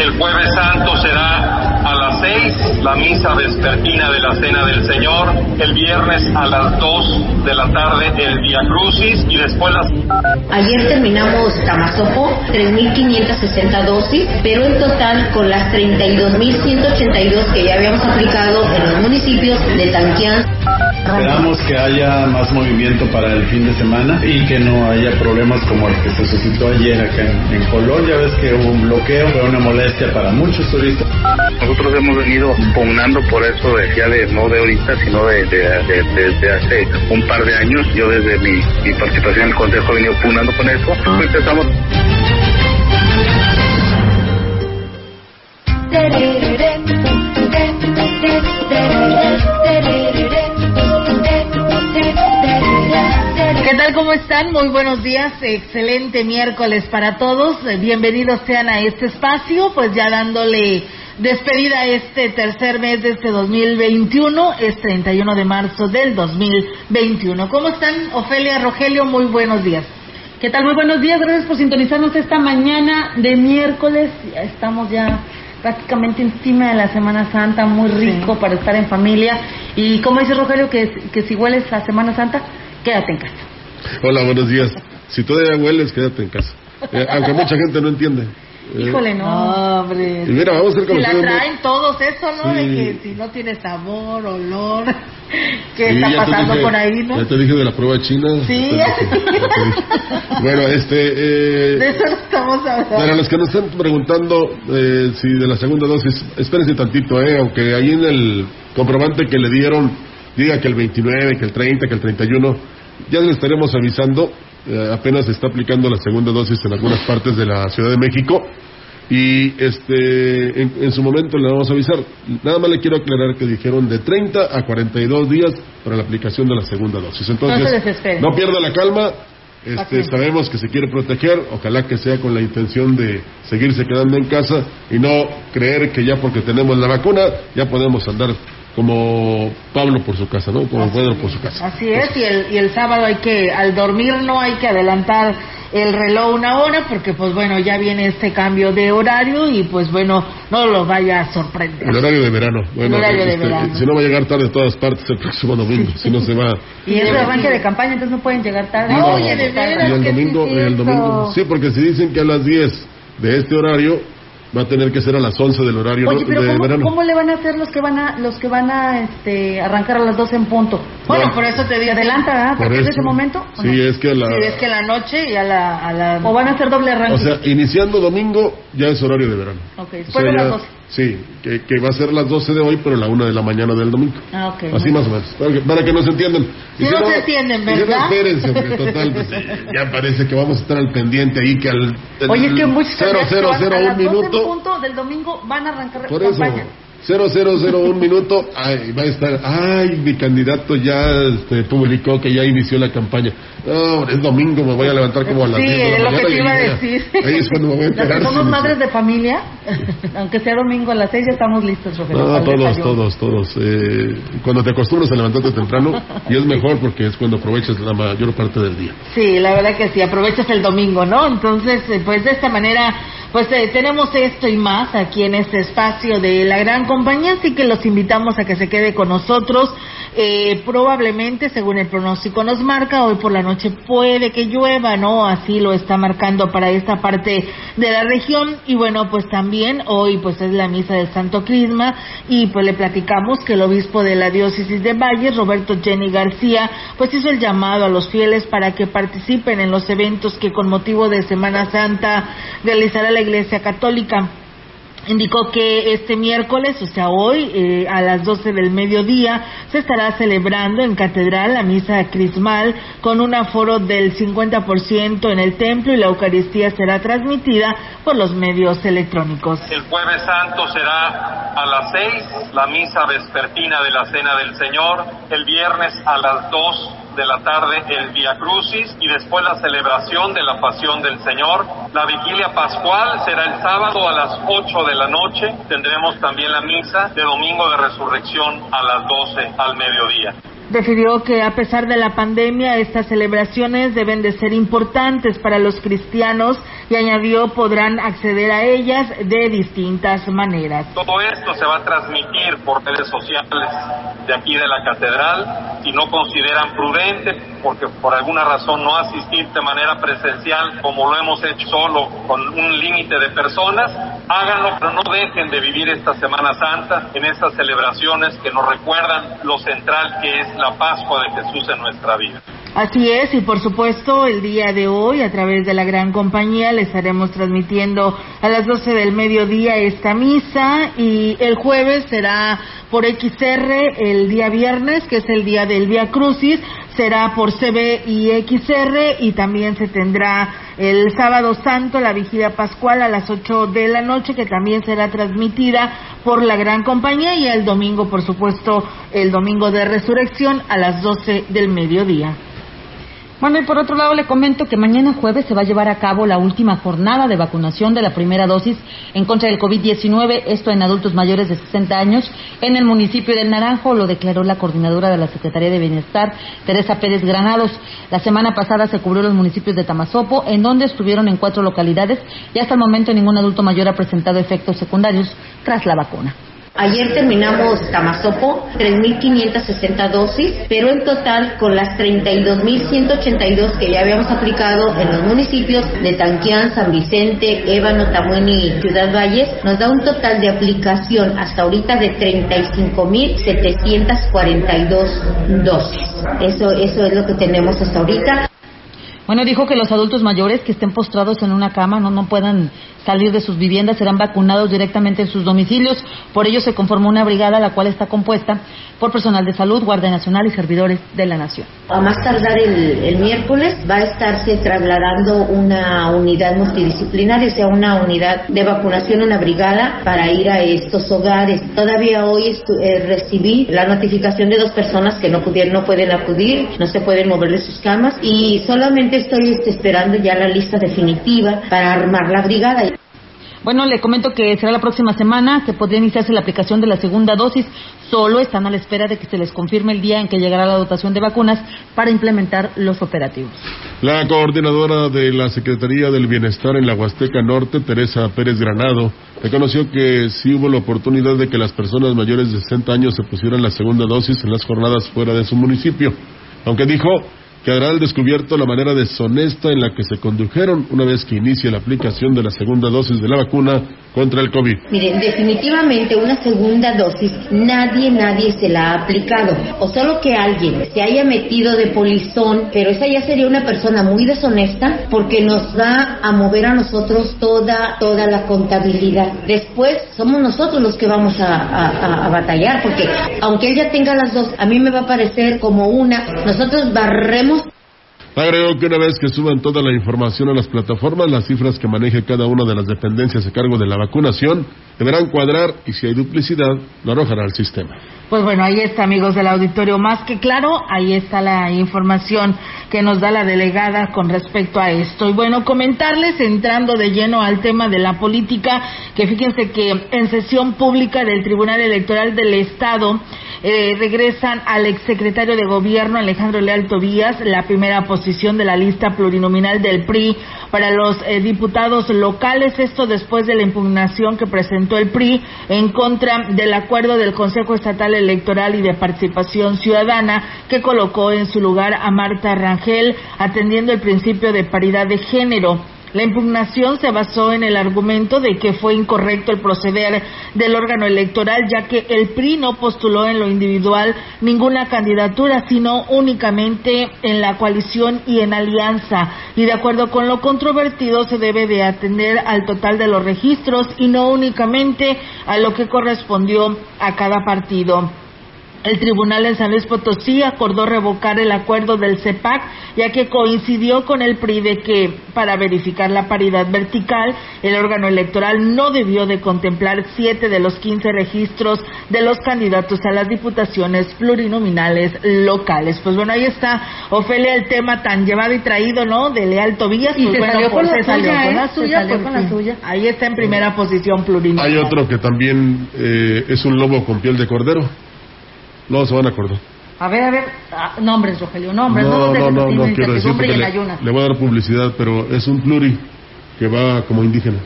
El jueves santo será a las seis la misa vespertina de la Cena del Señor, el viernes a las dos de la tarde el Via Crucis y después las... Ayer terminamos Tamazopo, 3.560 dosis, pero en total con las 32.182 que ya habíamos aplicado en los municipios de Tanquián. Esperamos que haya más movimiento para el fin de semana y que no haya problemas como el que se suscitó ayer acá en, en Colón. Ya ves que hubo un bloqueo, fue una molestia para muchos turistas. Nosotros hemos venido pugnando por eso de, ya de no de ahorita, sino de, de, de- desde hace un par de años. Yo desde mi, mi participación en el Consejo he venido pugnando con eso. Empezamos tal? ¿Cómo están? Muy buenos días. Excelente miércoles para todos. Bienvenidos sean a este espacio, pues ya dándole despedida este tercer mes de este 2021, es 31 de marzo del 2021. ¿Cómo están, Ofelia, Rogelio? Muy buenos días. ¿Qué tal? Muy buenos días, gracias por sintonizarnos esta mañana de miércoles. Ya Estamos ya prácticamente encima de la Semana Santa, muy rico para estar en familia. Y como dice Rogelio, que, que si hueles a Semana Santa, quédate en casa. Hola, buenos días. Si todavía hueles, quédate en casa. Eh, aunque mucha gente no entiende. Eh, Híjole, no. Hombre. Y mira, vamos a hacer Si la traen todos eso, ¿no? De Sí. que si no tiene sabor, olor, ¿qué Sí, está pasando dije- por ahí, no? Ya te dije de la prueba china. Sí. Bueno, este. eh, De eso no estamos hablando. Para los que nos están preguntando eh, si de la segunda dosis, espérense tantito, eh, aunque ahí en el comprobante que le dieron diga que el 29, que el 30, que el 31, ya les estaremos avisando, eh, apenas se está aplicando la segunda dosis en algunas partes de la Ciudad de México y este en, en su momento le vamos a avisar. Nada más le quiero aclarar que dijeron de 30 a 42 días para la aplicación de la segunda dosis. Entonces, No no pierda la calma. Este, sabemos que se quiere proteger, ojalá que sea con la intención de seguirse quedando en casa y no creer que ya porque tenemos la vacuna ya podemos andar como Pablo por su casa, ¿no? Como Pedro por su casa. Así es, y el, y el sábado hay que, al dormir no hay que adelantar el reloj una hora, porque pues bueno, ya viene este cambio de horario y pues bueno, no lo vaya a sorprender. El horario de verano. Bueno, horario de este, verano. si no va a llegar tarde a todas partes el próximo domingo, si no se va. Y es el arranque de campaña, entonces no pueden llegar tarde. No, No, oye, de veras, y el ¿qué domingo, el domingo. Sí, porque si dicen que a las 10 de este horario va a tener que ser a las 11 del horario Oye, pero de ¿cómo, verano. cómo le van a hacer los que van a los que van a este, arrancar a las 12 en punto? Bueno, No. por eso te digo, ¿Adelanta, ¿verdad? ¿A partir de ese momento? ¿o Sí, no? es que a la. Sí, es que en la noche y a la... A la ¿O van a hacer doble arranque? O sea, iniciando domingo ya es horario de verano. Ok, O después sea, de las ya- 12. Sí, que, que va a ser las 12 de hoy, pero la 1 de la mañana del domingo. Ah, ok. Así más o menos, para que, para que nos entiendan. Sí, no se entienden, y si no, ¿verdad? espérense, porque total, pues, ya parece que vamos a estar al pendiente ahí, que al... Oye, es que muchos 0, candidatos 0, van 0, a un las 12 en minuto. punto del domingo van a arrancar Por eso, campaña. 0001 minuto, ay, va a estar, ay, mi candidato ya este, publicó que ya inició la campaña. No, es domingo, me voy a levantar como a las Sí, 10 de la es lo que te iba a decir. Ahí es cuando me voy a enterar. que somos madres de familia, aunque sea domingo a las 6 ya estamos listos, Rogelio. No, todos, todos, todos. Eh, cuando te acostumbras a levantarte temprano, y es mejor porque es cuando aprovechas la mayor parte del día. Sí, la verdad que sí, aprovechas el domingo, ¿no? Entonces, eh, pues de esta manera, pues eh, tenemos esto y más aquí en este espacio de la gran compañía, así que los invitamos a que se quede con nosotros. Eh, probablemente, según el pronóstico nos marca, hoy por la noche puede que llueva, ¿no? Así lo está marcando para esta parte de la región. Y bueno, pues también hoy pues es la misa del Santo Crisma y pues le platicamos que el obispo de la diócesis de Valles, Roberto Jenny García, pues hizo el llamado a los fieles para que participen en los eventos que con motivo de Semana Santa realizará la Iglesia Católica. Indicó que este miércoles, o sea, hoy, eh, a las 12 del mediodía, se estará celebrando en Catedral la misa crismal con un aforo del 50% en el templo y la Eucaristía será transmitida por los medios electrónicos. El jueves santo será a las seis la misa vespertina de la Cena del Señor, el viernes a las dos de la tarde el Via Crucis y después la celebración de la Pasión del Señor. La vigilia pascual será el sábado a las 8 de la noche. Tendremos también la misa de Domingo de Resurrección a las 12 al mediodía. Refirió que a pesar de la pandemia, estas celebraciones deben de ser importantes para los cristianos y añadió podrán acceder a ellas de distintas maneras. Todo esto se va a transmitir por redes sociales de aquí de la catedral. Si no consideran prudente, porque por alguna razón no asistir de manera presencial como lo hemos hecho solo con un límite de personas, háganlo, pero no dejen de vivir esta Semana Santa en estas celebraciones que nos recuerdan lo central que es la Pascua de Jesús en nuestra vida. Así es, y por supuesto el día de hoy a través de la gran compañía le estaremos transmitiendo a las 12 del mediodía esta misa y el jueves será por XR el día viernes, que es el día del Via Crucis, será por CB y XR y también se tendrá el sábado santo la vigilia pascual a las 8 de la noche que también será transmitida por la gran compañía y el domingo por supuesto el domingo de resurrección a las 12 del mediodía. Bueno, y por otro lado le comento que mañana jueves se va a llevar a cabo la última jornada de vacunación de la primera dosis en contra del COVID-19, esto en adultos mayores de 60 años, en el municipio del Naranjo, lo declaró la coordinadora de la Secretaría de Bienestar, Teresa Pérez Granados. La semana pasada se cubrió los municipios de Tamazopo, en donde estuvieron en cuatro localidades y hasta el momento ningún adulto mayor ha presentado efectos secundarios tras la vacuna. Ayer terminamos Tamazopo, 3.560 dosis, pero en total con las 32.182 que ya habíamos aplicado en los municipios de Tanquián, San Vicente, Ébano, Tamueni y Ciudad Valles, nos da un total de aplicación hasta ahorita de 35.742 dosis. Eso, eso es lo que tenemos hasta ahorita. Bueno, dijo que los adultos mayores que estén postrados en una cama no, no puedan salir de sus viviendas serán vacunados directamente en sus domicilios. Por ello se conformó una brigada la cual está compuesta por personal de salud, Guardia Nacional y servidores de la Nación. A más tardar el, el miércoles va a estarse trasladando una unidad multidisciplinaria, o sea, una unidad de vacunación, una brigada para ir a estos hogares. Todavía hoy eh, recibí la notificación de dos personas que no pudieron, no pueden acudir, no se pueden mover de sus camas y solamente estoy este, esperando ya la lista definitiva para armar la brigada. Bueno, le comento que será la próxima semana que podría iniciarse la aplicación de la segunda dosis. Solo están a la espera de que se les confirme el día en que llegará la dotación de vacunas para implementar los operativos. La coordinadora de la Secretaría del Bienestar en la Huasteca Norte, Teresa Pérez Granado, reconoció que sí hubo la oportunidad de que las personas mayores de 60 años se pusieran la segunda dosis en las jornadas fuera de su municipio. Aunque dijo quedará al descubierto la manera deshonesta en la que se condujeron una vez que inicie la aplicación de la segunda dosis de la vacuna contra el COVID. Miren, definitivamente una segunda dosis nadie, nadie se la ha aplicado. O solo que alguien se haya metido de polizón, pero esa ya sería una persona muy deshonesta porque nos va a mover a nosotros toda, toda la contabilidad. Después somos nosotros los que vamos a, a, batallar porque aunque ella tenga las dos, a mí me va a parecer como una. Nosotros barremos Agregó que una vez que suban toda la información a las plataformas, las cifras que maneje cada una de las dependencias a cargo de la vacunación deberán cuadrar y si hay duplicidad, lo arrojará al sistema. Pues bueno, ahí está, amigos del auditorio. Más que claro, ahí está la información que nos da la delegada con respecto a esto. Y bueno, comentarles, entrando de lleno al tema de la política, que fíjense que en sesión pública del Tribunal Electoral del Estado, eh, regresan al exsecretario de Gobierno Alejandro Leal Tobías la primera posición de la lista plurinominal del PRI para los eh, diputados locales. Esto después de la impugnación que presentó el PRI en contra del acuerdo del Consejo Estatal Electoral y de Participación Ciudadana que colocó en su lugar a Marta Rangel atendiendo el principio de paridad de género. La impugnación se basó en el argumento de que fue incorrecto el proceder del órgano electoral, ya que el PRI no postuló en lo individual ninguna candidatura, sino únicamente en la coalición y en alianza. Y de acuerdo con lo controvertido, se debe de atender al total de los registros y no únicamente a lo que correspondió a cada partido. El tribunal en San Luis Potosí acordó revocar el acuerdo del CEPAC, ya que coincidió con el PRI de que, para verificar la paridad vertical, el órgano electoral no debió de contemplar siete de los quince registros de los candidatos a las diputaciones plurinominales locales. Pues bueno, ahí está, Ofelia, el tema tan llevado y traído, ¿no? De Leal Tobías. Y pues se bueno, salió pues con la se salió suya, con la Se suya. salió pues con la sí. suya. Ahí está en primera posición plurinominal. Hay otro que también eh, es un lobo con piel de cordero. No se van a acordar. A ver, a ver, ah, nombres, Rogelio, nombres. no, no, no, no quiero decir en le, voy a dar publicidad, pero es un pluri que va como indígena.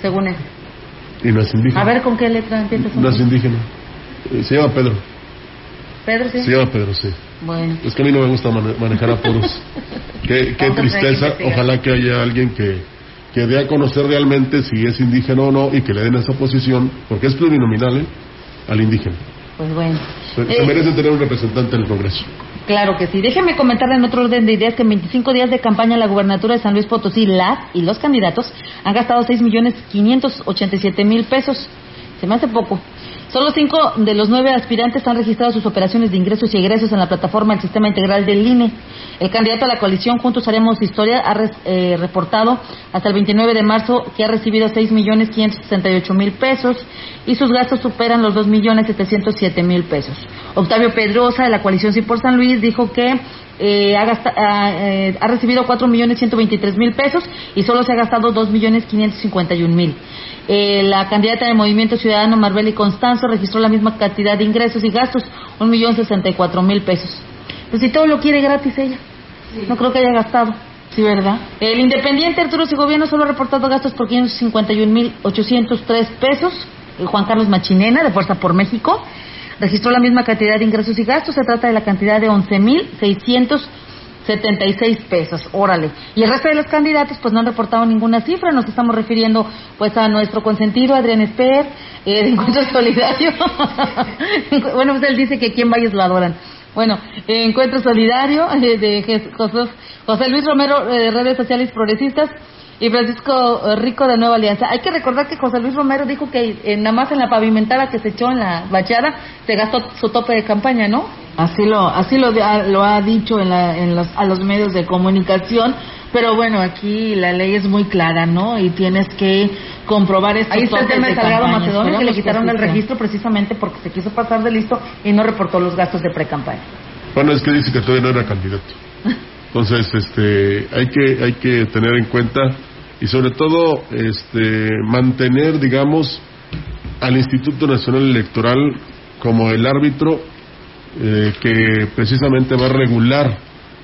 Según él. Y no es indígena. A ver con qué letra empieza No es indígena. Eh, Se llama Pedro. Pedro, sí. Se llama Pedro, sí. Bueno. Es que a mí no me gusta mane- manejar apuros. qué qué que tristeza. Ojalá que haya alguien que, que dé a conocer realmente si es indígena o no y que le den esa posición, porque es plurinominal, ¿eh? al indígena. Pues bueno. Se, se Eh, merece tener un representante en el Congreso. Claro que sí. Déjeme comentarle en otro orden de ideas que en 25 días de campaña la gubernatura de San Luis Potosí, las y los candidatos han gastado 6 millones 587 mil pesos. Se me hace poco. Solo cinco de los nueve aspirantes han registrado sus operaciones de ingresos y egresos en la plataforma del Sistema Integral del INE. El candidato a la coalición Juntos Haremos Historia ha res- eh, reportado hasta el 29 de marzo que ha recibido 6 millones 568 mil pesos y sus gastos superan los 2 millones 707 mil pesos. Octavio Pedrosa de la coalición Sí por San Luis dijo que eh, ha, gasta- ah, eh, ha recibido 4 millones 123 mil pesos y solo se ha gastado 2 millones 551 mil. Eh, la candidata de Movimiento Ciudadano Marbeli Constanzo registró la misma cantidad de ingresos y gastos, un millón sesenta y cuatro mil pesos. Pues si todo lo quiere gratis ella, no creo que haya gastado. Sí, ¿verdad? El independiente Arturo Segoviano solo ha reportado gastos por 551.803 pesos. El Juan Carlos Machinena, de Fuerza por México, registró la misma cantidad de ingresos y gastos. Se trata de la cantidad de 11.676 pesos. Órale. Y el resto de los candidatos, pues no han reportado ninguna cifra. Nos estamos refiriendo, pues, a nuestro consentido, Adrián Esper, eh, de Encuentro Solidario. bueno, pues él dice que quien vaya lo adoran. Bueno, eh, Encuentro Solidario eh, de José, José Luis Romero eh, de Redes Sociales Progresistas y Francisco eh, Rico de Nueva Alianza. Hay que recordar que José Luis Romero dijo que eh, nada más en la pavimentada que se echó en la bachada se gastó su tope de campaña, ¿no? Así lo, así lo, ha- lo ha dicho en la- en los- a los medios de comunicación, pero bueno, aquí la ley es muy clara, ¿no? Y tienes que comprobar estos Ahí está el tema de Salgado. Macedonio que le quitaron el registro precisamente porque se quiso pasar de listo y no reportó los gastos de pre-campaña. Bueno, es que dice que todavía no era candidato. Entonces, este, hay que, hay que tener en cuenta y sobre todo, este, mantener, digamos, al Instituto Nacional Electoral como el árbitro eh, que precisamente va a regular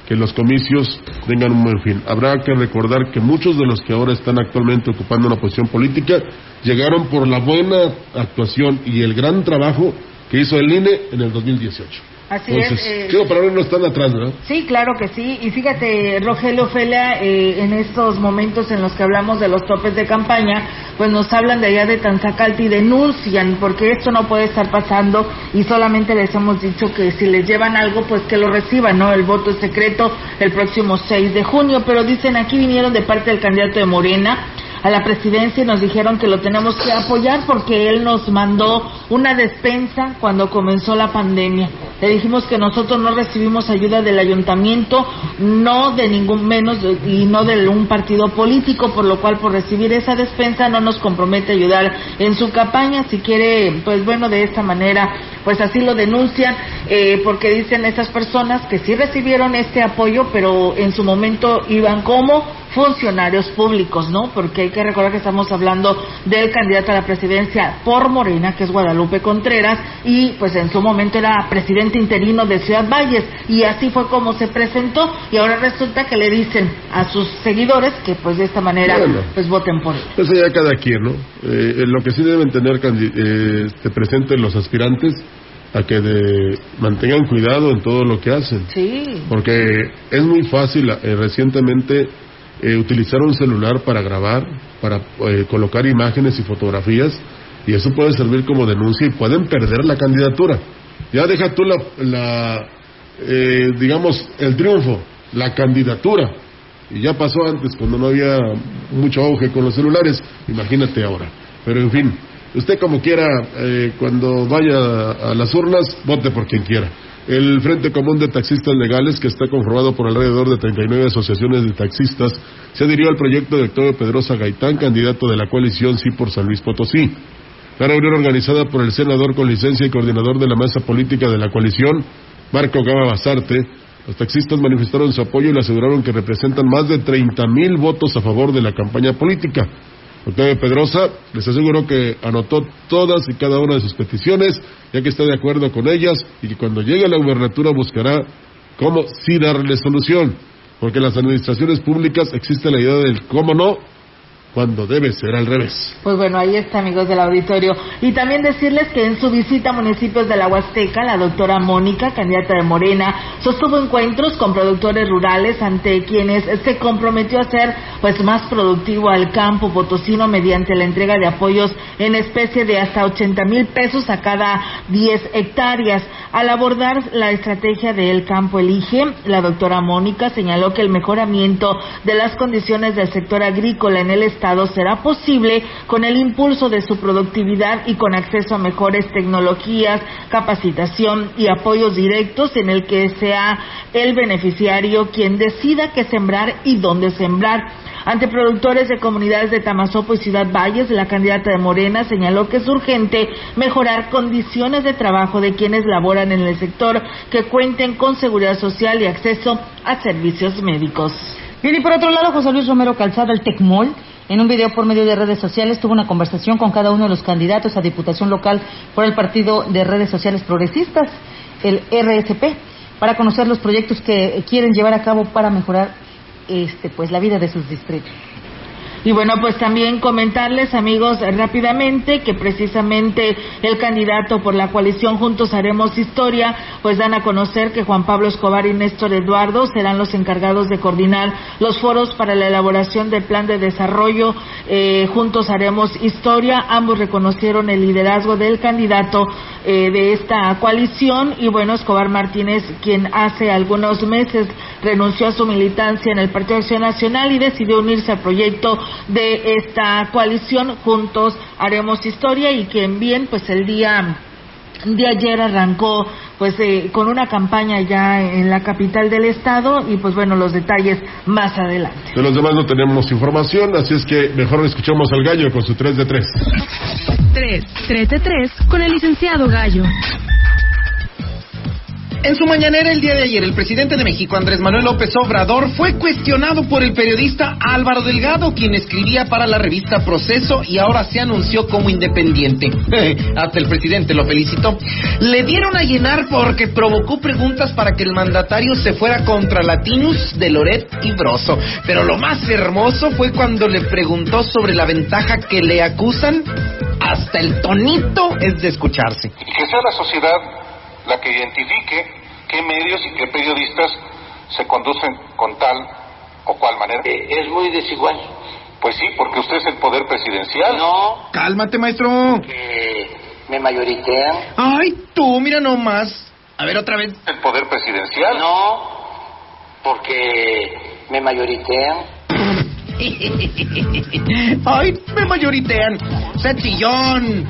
que los comicios tengan un buen fin. Habrá que recordar que muchos de los que ahora están actualmente ocupando una posición política llegaron por la buena actuación y el gran trabajo que hizo el INE en el 2018. Así Entonces, es. eh, no están atrás, ¿verdad? Sí, claro que sí. Y fíjate, Rogelio Fela, eh, en estos momentos en los que hablamos de los topes de campaña, pues nos hablan de allá de Tanzacalti y denuncian, porque esto no puede estar pasando y solamente les hemos dicho que si les llevan algo, pues que lo reciban, ¿no? El voto es secreto el próximo 6 de junio, pero dicen aquí vinieron de parte del candidato de Morena a la presidencia y nos dijeron que lo tenemos que apoyar porque él nos mandó una despensa cuando comenzó la pandemia. Le dijimos que nosotros no recibimos ayuda del ayuntamiento, no de ningún menos y no de un partido político, por lo cual por recibir esa despensa no nos compromete ayudar en su campaña. Si quiere, pues bueno, de esta manera, pues así lo denuncian, eh, porque dicen esas personas que sí recibieron este apoyo, pero en su momento iban como funcionarios públicos, ¿no? Porque hay que recordar que estamos hablando del candidato a la presidencia por Morena, que es Guadalupe Contreras, y pues en su momento era presidente interino de Ciudad Valles, y así fue como se presentó, y ahora resulta que le dicen a sus seguidores que pues de esta manera Bueno. pues voten por él. Eso ya cada quien, ¿no? Eh, lo que sí deben tener eh, este, presentes los aspirantes a que de- mantengan cuidado en todo lo que hacen. Sí. Porque es muy fácil eh, recientemente eh, utilizar un celular para grabar, para eh, colocar imágenes y fotografías, y eso puede servir como denuncia y pueden perder la candidatura. Ya deja tú la, la, eh, digamos, el triunfo, la candidatura. Y ya pasó antes cuando no había mucho auge con los celulares, imagínate ahora. Pero en fin, usted como quiera, eh, cuando vaya a las urnas, vote por quien quiera. El Frente Común de Taxistas Legales, que está conformado por alrededor de 39 asociaciones de taxistas, se adhirió al proyecto de Octavio Pedrosa Gaitán, candidato de la coalición Sí por San Luis Potosí. La reunión organizada por el senador con licencia y coordinador de la mesa política de la coalición, Marco Gama Basarte, los taxistas manifestaron su apoyo y le aseguraron que representan más de 30 mil votos a favor de la campaña política. Octavio Pedrosa les aseguró que anotó todas y cada una de sus peticiones, ya que está de acuerdo con ellas y que cuando llegue a la gubernatura buscará cómo sí darle solución, porque en las administraciones públicas existe la idea del cómo no cuando debe ser al revés. Pues bueno, ahí está, amigos del auditorio. Y también decirles que en su visita a municipios de la Huasteca, la doctora Mónica, candidata de Morena, sostuvo encuentros con productores rurales ante quienes se comprometió a hacer pues más productivo al campo potosino mediante la entrega de apoyos en especie de hasta 80 mil pesos a cada 10 hectáreas. Al abordar la estrategia del campo elige, la doctora Mónica señaló que el mejoramiento de las condiciones del sector agrícola en el estado será posible con el impulso de su productividad y con acceso a mejores tecnologías, capacitación y apoyos directos en el que sea el beneficiario quien decida qué sembrar y dónde sembrar. Ante productores de comunidades de Tamazopo y Ciudad Valles, la candidata de Morena señaló que es urgente mejorar condiciones de trabajo de quienes laboran en el sector que cuenten con seguridad social y acceso a servicios médicos. Bien, y por otro lado, José Luis Romero Calzada, el TECMOL, en un video por medio de redes sociales tuvo una conversación con cada uno de los candidatos a diputación local por el Partido de Redes Sociales Progresistas, el RSP, para conocer los proyectos que quieren llevar a cabo para mejorar este, pues, la vida de sus distritos. Y bueno, pues también comentarles, amigos, rápidamente que precisamente el candidato por la coalición Juntos Haremos Historia, pues dan a conocer que Juan Pablo Escobar y Néstor Eduardo serán los encargados de coordinar los foros para la elaboración del plan de desarrollo eh, Juntos Haremos Historia. Ambos reconocieron el liderazgo del candidato eh, de esta coalición y bueno, Escobar Martínez, quien hace algunos meses renunció a su militancia en el Partido Acción Nacional y decidió unirse al proyecto de esta coalición. Juntos haremos historia y que bien, pues el día de ayer arrancó pues eh, con una campaña ya en la capital del estado y pues bueno los detalles más adelante. De los demás no tenemos información, así es que mejor escuchamos al gallo con su 3 de 3. 3, 3 de 3 con el licenciado Gallo. En su mañanera el día de ayer, el presidente de México, Andrés Manuel López Obrador, fue cuestionado por el periodista Álvaro Delgado, quien escribía para la revista Proceso y ahora se anunció como independiente. Hasta el presidente lo felicitó. Le dieron a llenar porque provocó preguntas para que el mandatario se fuera contra Latinus de Loret y Broso. Pero lo más hermoso fue cuando le preguntó sobre la ventaja que le acusan. Hasta el tonito es de escucharse. Que sea la sociedad la que identifique qué medios y qué periodistas se conducen con tal o cual manera. es muy desigual. Pues sí, porque usted es el poder presidencial. No. Cálmate, maestro. Que me mayoritean. Ay, tú, mira nomás. A ver, otra vez. ¿El poder presidencial? No, porque me mayoritean. Ay, me mayoritean. Sencillón.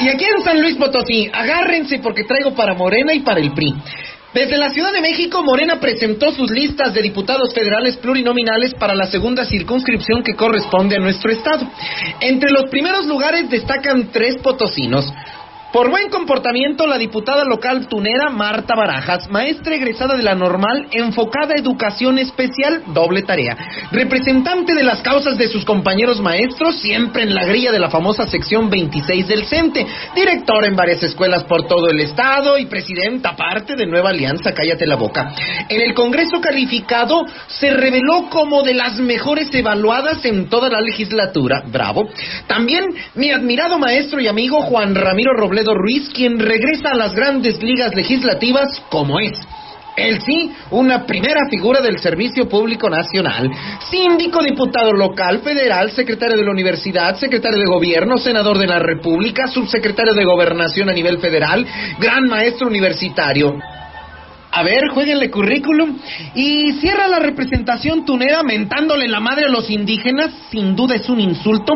Y aquí en San Luis Potosí, agárrense porque traigo para Morena y para el PRI. Desde la Ciudad de México, Morena presentó sus listas de diputados federales plurinominales para la segunda circunscripción que corresponde a nuestro estado. Entre los primeros lugares destacan tres potosinos. Por buen comportamiento, la diputada local tunera Marta Barajas, maestra egresada de la normal, enfocada a educación especial, doble tarea. Representante de las causas de sus compañeros maestros, siempre en la grilla de la famosa sección 26 del CENTE. Directora en varias escuelas por todo el estado y presidenta parte de Nueva Alianza, cállate la boca. En el Congreso calificado se reveló como de las mejores evaluadas en toda la legislatura. Bravo. También mi admirado maestro y amigo Juan Ramiro Robles Ruiz, quien regresa a las grandes ligas legislativas como es. Él sí, una primera figura del Servicio Público Nacional, síndico, diputado local, federal, secretario de la universidad, secretario de gobierno, senador de la República, subsecretario de gobernación a nivel federal, gran maestro universitario. A ver, jueguenle currículum. Y cierra la representación tunera mentándole la madre a los indígenas, sin duda es un insulto,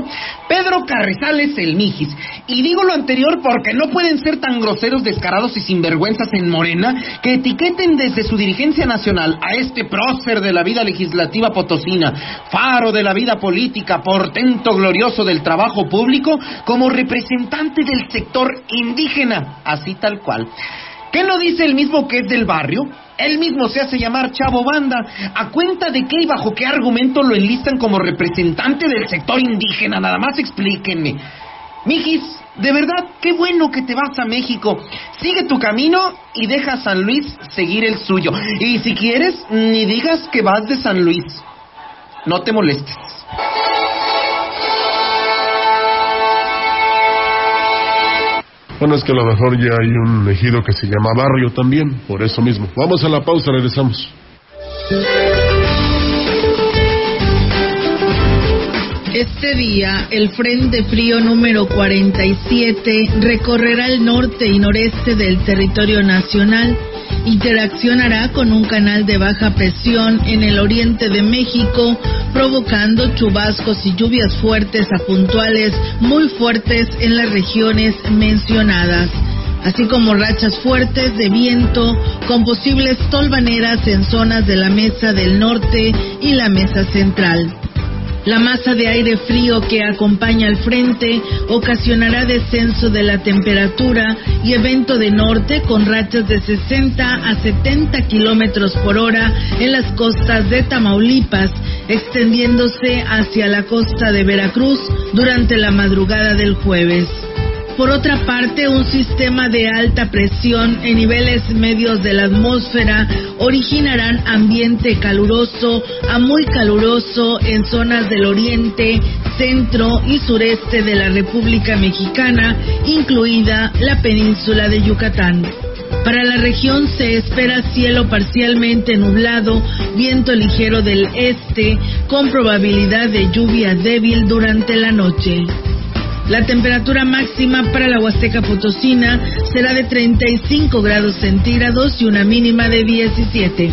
Pedro Carrizales el Mijis. Y digo lo anterior porque no pueden ser tan groseros, descarados y sinvergüenzas en Morena que etiqueten desde su dirigencia nacional a este prócer de la vida legislativa potosina, faro de la vida política, portento glorioso del trabajo público, como representante del sector indígena, así tal cual. ¿Qué no dice el mismo que es del barrio? Él mismo se hace llamar Chavo Banda. ¿A cuenta de qué y bajo qué argumento lo enlistan como representante del sector indígena? Nada más explíquenme. Mijis, De verdad, qué bueno que te vas a México. Sigue tu camino y deja a San Luis seguir el suyo. Y si quieres, ni digas que vas de San Luis. No te molestes. Bueno, es que a lo mejor ya hay un ejido que se llama barrio también, por eso mismo. Vamos a la pausa, regresamos. Este día, el Frente Frío número 47 recorrerá el norte y noreste del territorio nacional. Interaccionará con un canal de baja presión en el oriente de México, provocando chubascos y lluvias fuertes a puntuales muy fuertes en las regiones mencionadas así como rachas fuertes de viento con posibles tolvaneras en zonas de la mesa del norte y la mesa central. La masa de aire frío que acompaña al frente ocasionará descenso de la temperatura y evento de norte con rachas de 60 a 70 kilómetros por hora en las costas de Tamaulipas, extendiéndose hacia la costa de Veracruz durante la madrugada del jueves. Por otra parte, un sistema de alta presión en niveles medios de la atmósfera originarán ambiente caluroso a muy caluroso en zonas del oriente, centro y sureste de la República Mexicana, incluida la península de Yucatán. Para la región se espera cielo parcialmente nublado, viento ligero del este, con probabilidad de lluvia débil durante la noche. La temperatura máxima para la Huasteca Potosina será de 35 grados centígrados y una mínima de 17.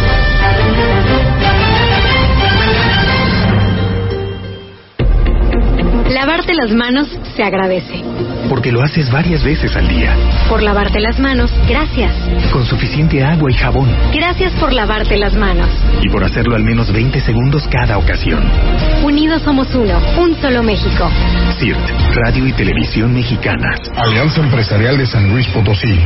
Lavarte las manos se agradece. Porque lo haces varias veces al día. Por lavarte las manos, gracias. Con suficiente agua y jabón. Gracias por lavarte las manos. Y por hacerlo al menos 20 segundos cada ocasión. Unidos somos uno, un solo México. CIRT, Radio y Televisión Mexicanas. Alianza Empresarial de San Luis Potosí.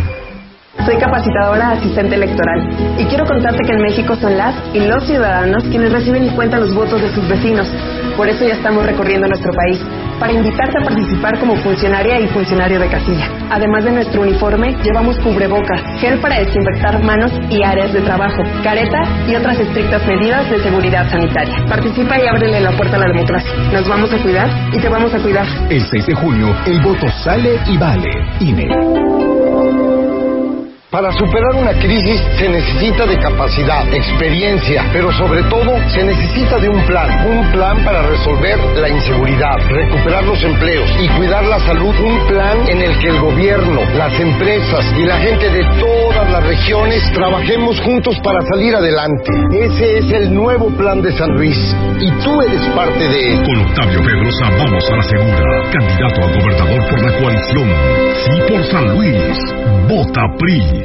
Soy capacitadora asistente electoral y quiero contarte que en México son las y los ciudadanos quienes reciben y cuentan los votos de sus vecinos. Por eso ya estamos recorriendo nuestro país para invitarte a participar como funcionaria y funcionario de casilla. Además de nuestro uniforme, llevamos cubrebocas, gel para desinfectar manos y áreas de trabajo, careta y otras estrictas medidas de seguridad sanitaria. Participa y ábrele la puerta a la democracia. Nos vamos a cuidar y te vamos a cuidar. El 6 de junio, el voto sale y vale. INE. Para superar una crisis se necesita de capacidad, experiencia, pero sobre todo se necesita de un plan, un plan para resolver la inseguridad, recuperar los empleos y cuidar la salud, un plan en el que el gobierno, las empresas y la gente de todas las regiones trabajemos juntos para salir adelante. Ese es el nuevo plan de San Luis y tú eres parte de él. Con Octavio Pedrosa vamos a la segura. Candidato a gobernador por la coalición. Sí por San Luis. Vota PRI.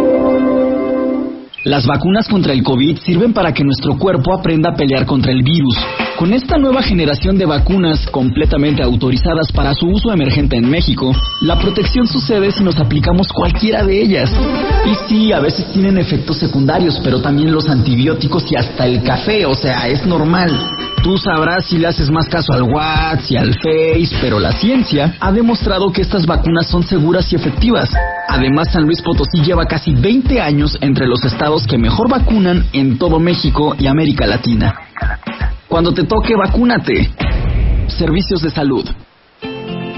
Las vacunas contra el COVID sirven para que nuestro cuerpo aprenda a pelear contra el virus. Con esta nueva generación de vacunas completamente autorizadas para su uso emergente en México, la protección sucede si nos aplicamos cualquiera de ellas. Y sí, a veces tienen efectos secundarios, pero también los antibióticos y hasta el café, o sea, es normal. Tú sabrás si le haces más caso al WhatsApp y al Face, pero la ciencia ha demostrado que estas vacunas son seguras y efectivas. Además, San Luis Potosí lleva casi 20 años entre los estados que mejor vacunan en todo México y América Latina. Cuando te toque, vacúnate. Servicios de salud.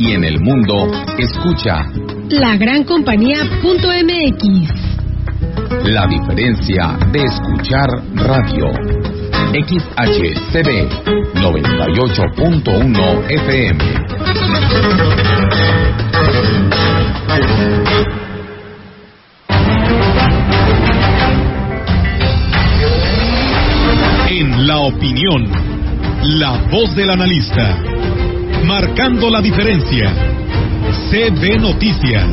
Y en el mundo, escucha La gran compañía.mx. la diferencia de escuchar radio. XHCD 98.1 FM. En la opinión, la voz del analista, marcando la diferencia. CB Noticias.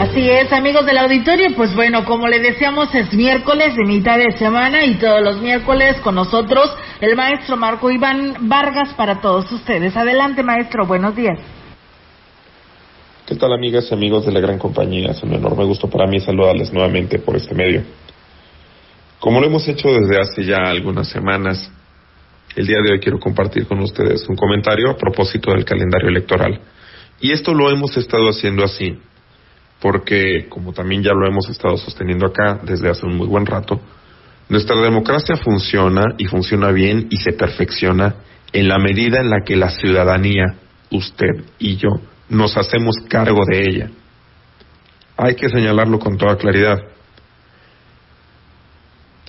Así es, amigos del auditorio, pues bueno, como le decíamos, es miércoles de mitad de semana y todos los miércoles con nosotros el maestro Marco Iván Vargas para todos ustedes. Adelante, maestro, buenos días. ¿Qué tal amigas y amigos de la gran compañía? Es un enorme gusto para mí saludarles nuevamente por este medio. Como lo hemos hecho desde hace ya algunas semanas, el día de hoy quiero compartir con ustedes un comentario a propósito del calendario electoral. Y esto lo hemos estado haciendo así, porque, como también ya lo hemos estado sosteniendo acá desde hace un muy buen rato, nuestra democracia funciona y funciona bien y se perfecciona en la medida en la que la ciudadanía, usted y yo, nos hacemos cargo de ella. Hay que señalarlo con toda claridad.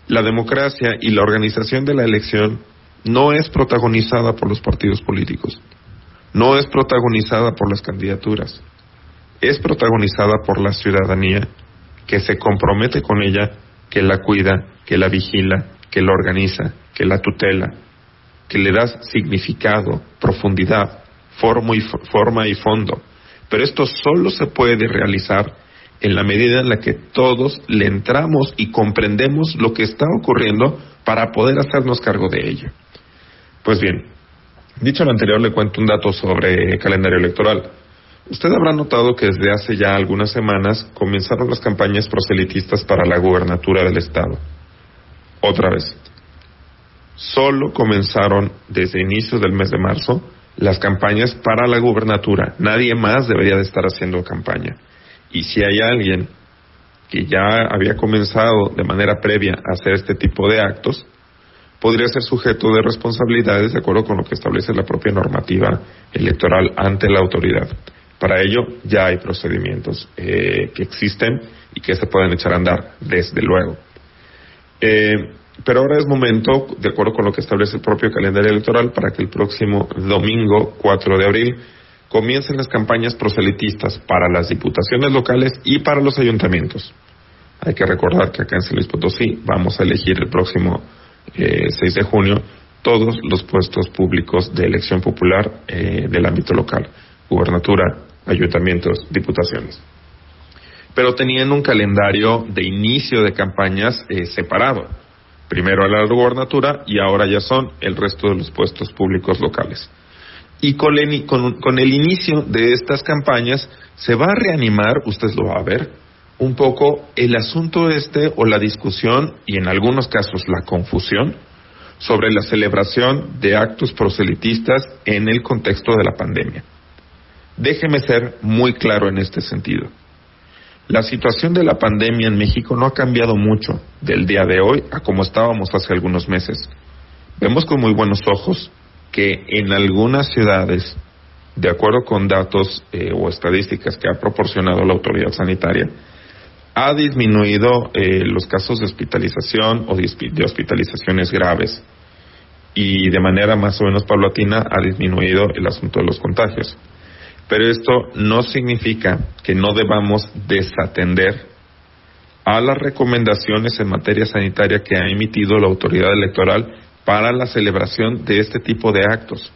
La democracia y la organización de la elección no es protagonizada por los partidos políticos, no es protagonizada por las candidaturas, es protagonizada por la ciudadanía que se compromete con ella, que la cuida, que la vigila, que la organiza, que la tutela, que le da significado, profundidad, forma y, fondo. Pero esto solo se puede realizar en la medida en la que todos le entramos y comprendemos lo que está ocurriendo para poder hacernos cargo de ello. Pues bien, dicho lo anterior, le cuento un dato sobre calendario electoral. Usted habrá notado que desde hace ya algunas semanas comenzaron las campañas proselitistas para la gubernatura del Estado. Otra vez, solo comenzaron desde inicios del mes de marzo las campañas para la gubernatura. Nadie más debería de estar haciendo campaña. Y si hay alguien que ya había comenzado de manera previa a hacer este tipo de actos, podría ser sujeto de responsabilidades de acuerdo con lo que establece la propia normativa electoral ante la autoridad. Para ello ya hay procedimientos eh, que existen y que se pueden echar a andar, desde luego. Eh, pero ahora es momento, de acuerdo con lo que establece el propio calendario electoral, para que el próximo domingo 4 de abril comiencen las campañas proselitistas para las diputaciones locales y para los ayuntamientos. Hay que recordar que acá en San Luis Potosí vamos a elegir el próximo eh, 6 de junio todos los puestos públicos de elección popular eh, del ámbito local, gubernatura, ayuntamientos, diputaciones. Pero tenían un calendario de inicio de campañas eh, separado. Primero a la gubernatura y ahora ya son el resto de los puestos públicos locales. Y con el, inicio de estas campañas se va a reanimar, usted lo va a ver, un poco el asunto este o la discusión y en algunos casos la confusión sobre la celebración de actos proselitistas en el contexto de la pandemia. Déjeme ser muy claro en este sentido. La situación de la pandemia en México no ha cambiado mucho del día de hoy a como estábamos hace algunos meses. Vemos con muy buenos ojos que en algunas ciudades, de acuerdo con datos eh, o estadísticas que ha proporcionado la autoridad sanitaria, ha disminuido eh, los casos de hospitalización o de hospitalizaciones graves y de manera más o menos paulatina ha disminuido el asunto de los contagios. Pero esto no significa que no debamos desatender a las recomendaciones en materia sanitaria que ha emitido la autoridad electoral para la celebración de este tipo de actos.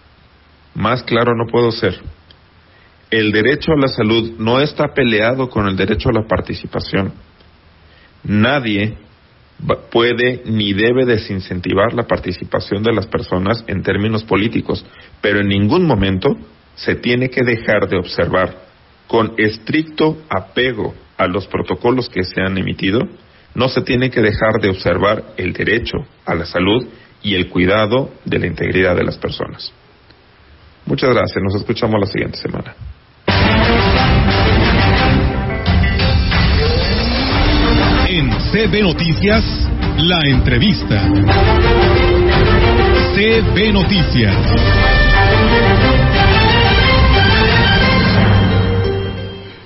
Más claro no puedo ser. El derecho a la salud no está peleado con el derecho a la participación. Nadie puede ni debe desincentivar la participación de las personas en términos políticos, pero en ningún momento se tiene que dejar de observar con estricto apego a los protocolos que se han emitido, no se tiene que dejar de observar el derecho a la salud y el cuidado de la integridad de las personas. Muchas gracias, nos escuchamos la siguiente semana. En CB Noticias, la entrevista. CB Noticias.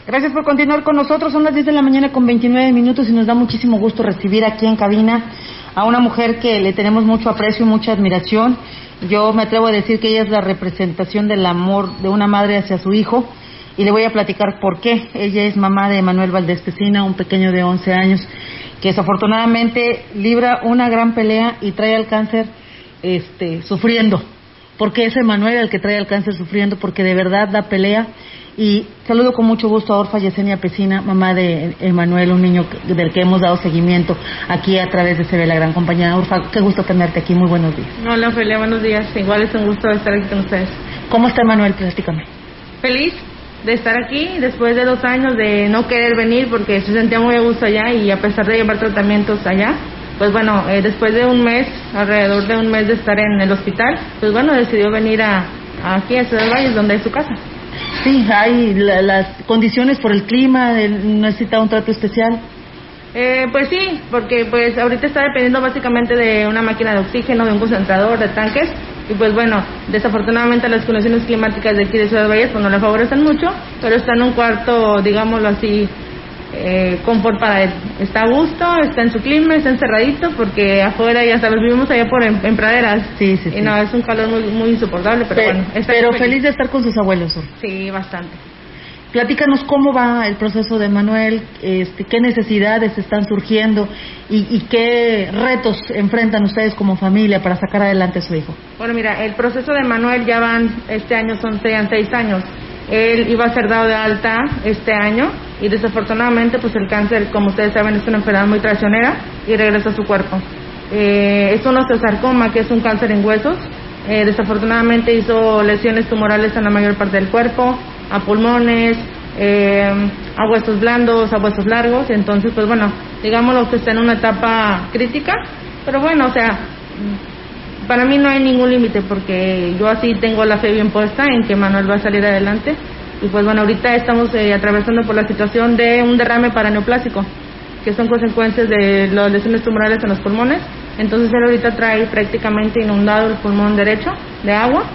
Gracias por continuar con nosotros. Son las 10 de la mañana con 29 minutos y nos da muchísimo gusto recibir aquí en cabina a una mujer que le tenemos mucho aprecio y mucha admiración. Yo me atrevo a decir que ella es la representación del amor de una madre hacia su hijo y le voy a platicar por qué. Ella es mamá de Manuel Valdés Pesina, un pequeño de 11 años que desafortunadamente libra una gran pelea y trae al cáncer este, sufriendo. Porque es Manuel el que trae al cáncer sufriendo, porque de verdad da pelea. Y saludo con mucho gusto a Orfa Yesenia Pesina, mamá de Emanuel, un niño del que hemos dado seguimiento aquí a través de CB La Gran Compañía. Orfa, qué gusto tenerte aquí, muy buenos días. Hola, Ophelia, buenos días. Igual es un gusto estar aquí con ustedes. ¿Cómo está Emanuel? Platícame. Feliz, de estar aquí después de dos años de no querer venir porque se sentía muy a gusto allá y a pesar de llevar tratamientos allá, pues bueno, eh, después de un mes, alrededor de un mes de estar en el hospital, pues bueno, decidió venir a, aquí a Ciudad Valles, donde es su casa. Sí, hay las condiciones por el clima, necesita un trato especial. Eh, pues sí, porque pues ahorita está dependiendo básicamente de una máquina de oxígeno, de un concentrador, de tanques, y pues bueno, desafortunadamente las condiciones climáticas de aquí de Ciudad Valles pues no le favorecen mucho, pero está en un cuarto, digámoslo así, eh, confort para él. Está a gusto, está en su clima, está encerradito, porque afuera ya sabes, vivimos allá por en, praderas. Sí, sí, Y no, es un calor muy, muy insoportable, pero, bueno. Está pero feliz. de estar con sus abuelos. Sí, bastante. Platícanos cómo va el proceso de Manuel, este, qué necesidades están surgiendo y, y, qué retos enfrentan ustedes como familia para sacar adelante a su hijo. Bueno, mira, el proceso de Manuel ya van, este año son seis años. Él iba a ser dado de alta este año y desafortunadamente pues el cáncer, como ustedes saben, es una enfermedad muy traicionera y regresa a su cuerpo. Eh, es un osteosarcoma, que es un cáncer en huesos. Eh, desafortunadamente hizo lesiones tumorales en la mayor parte del cuerpo, a pulmones, eh, a huesos blandos, a huesos largos. Entonces, pues bueno, digámoslo que está en una etapa crítica, pero bueno, o sea, para mí no hay ningún límite porque yo así tengo la fe bien puesta en que Manuel va a salir adelante. Y pues bueno, ahorita estamos eh, atravesando por la situación de un derrame paraneoplásico, que son consecuencias de las lesiones tumorales en los pulmones. Entonces él ahorita trae prácticamente inundado el pulmón derecho de agua.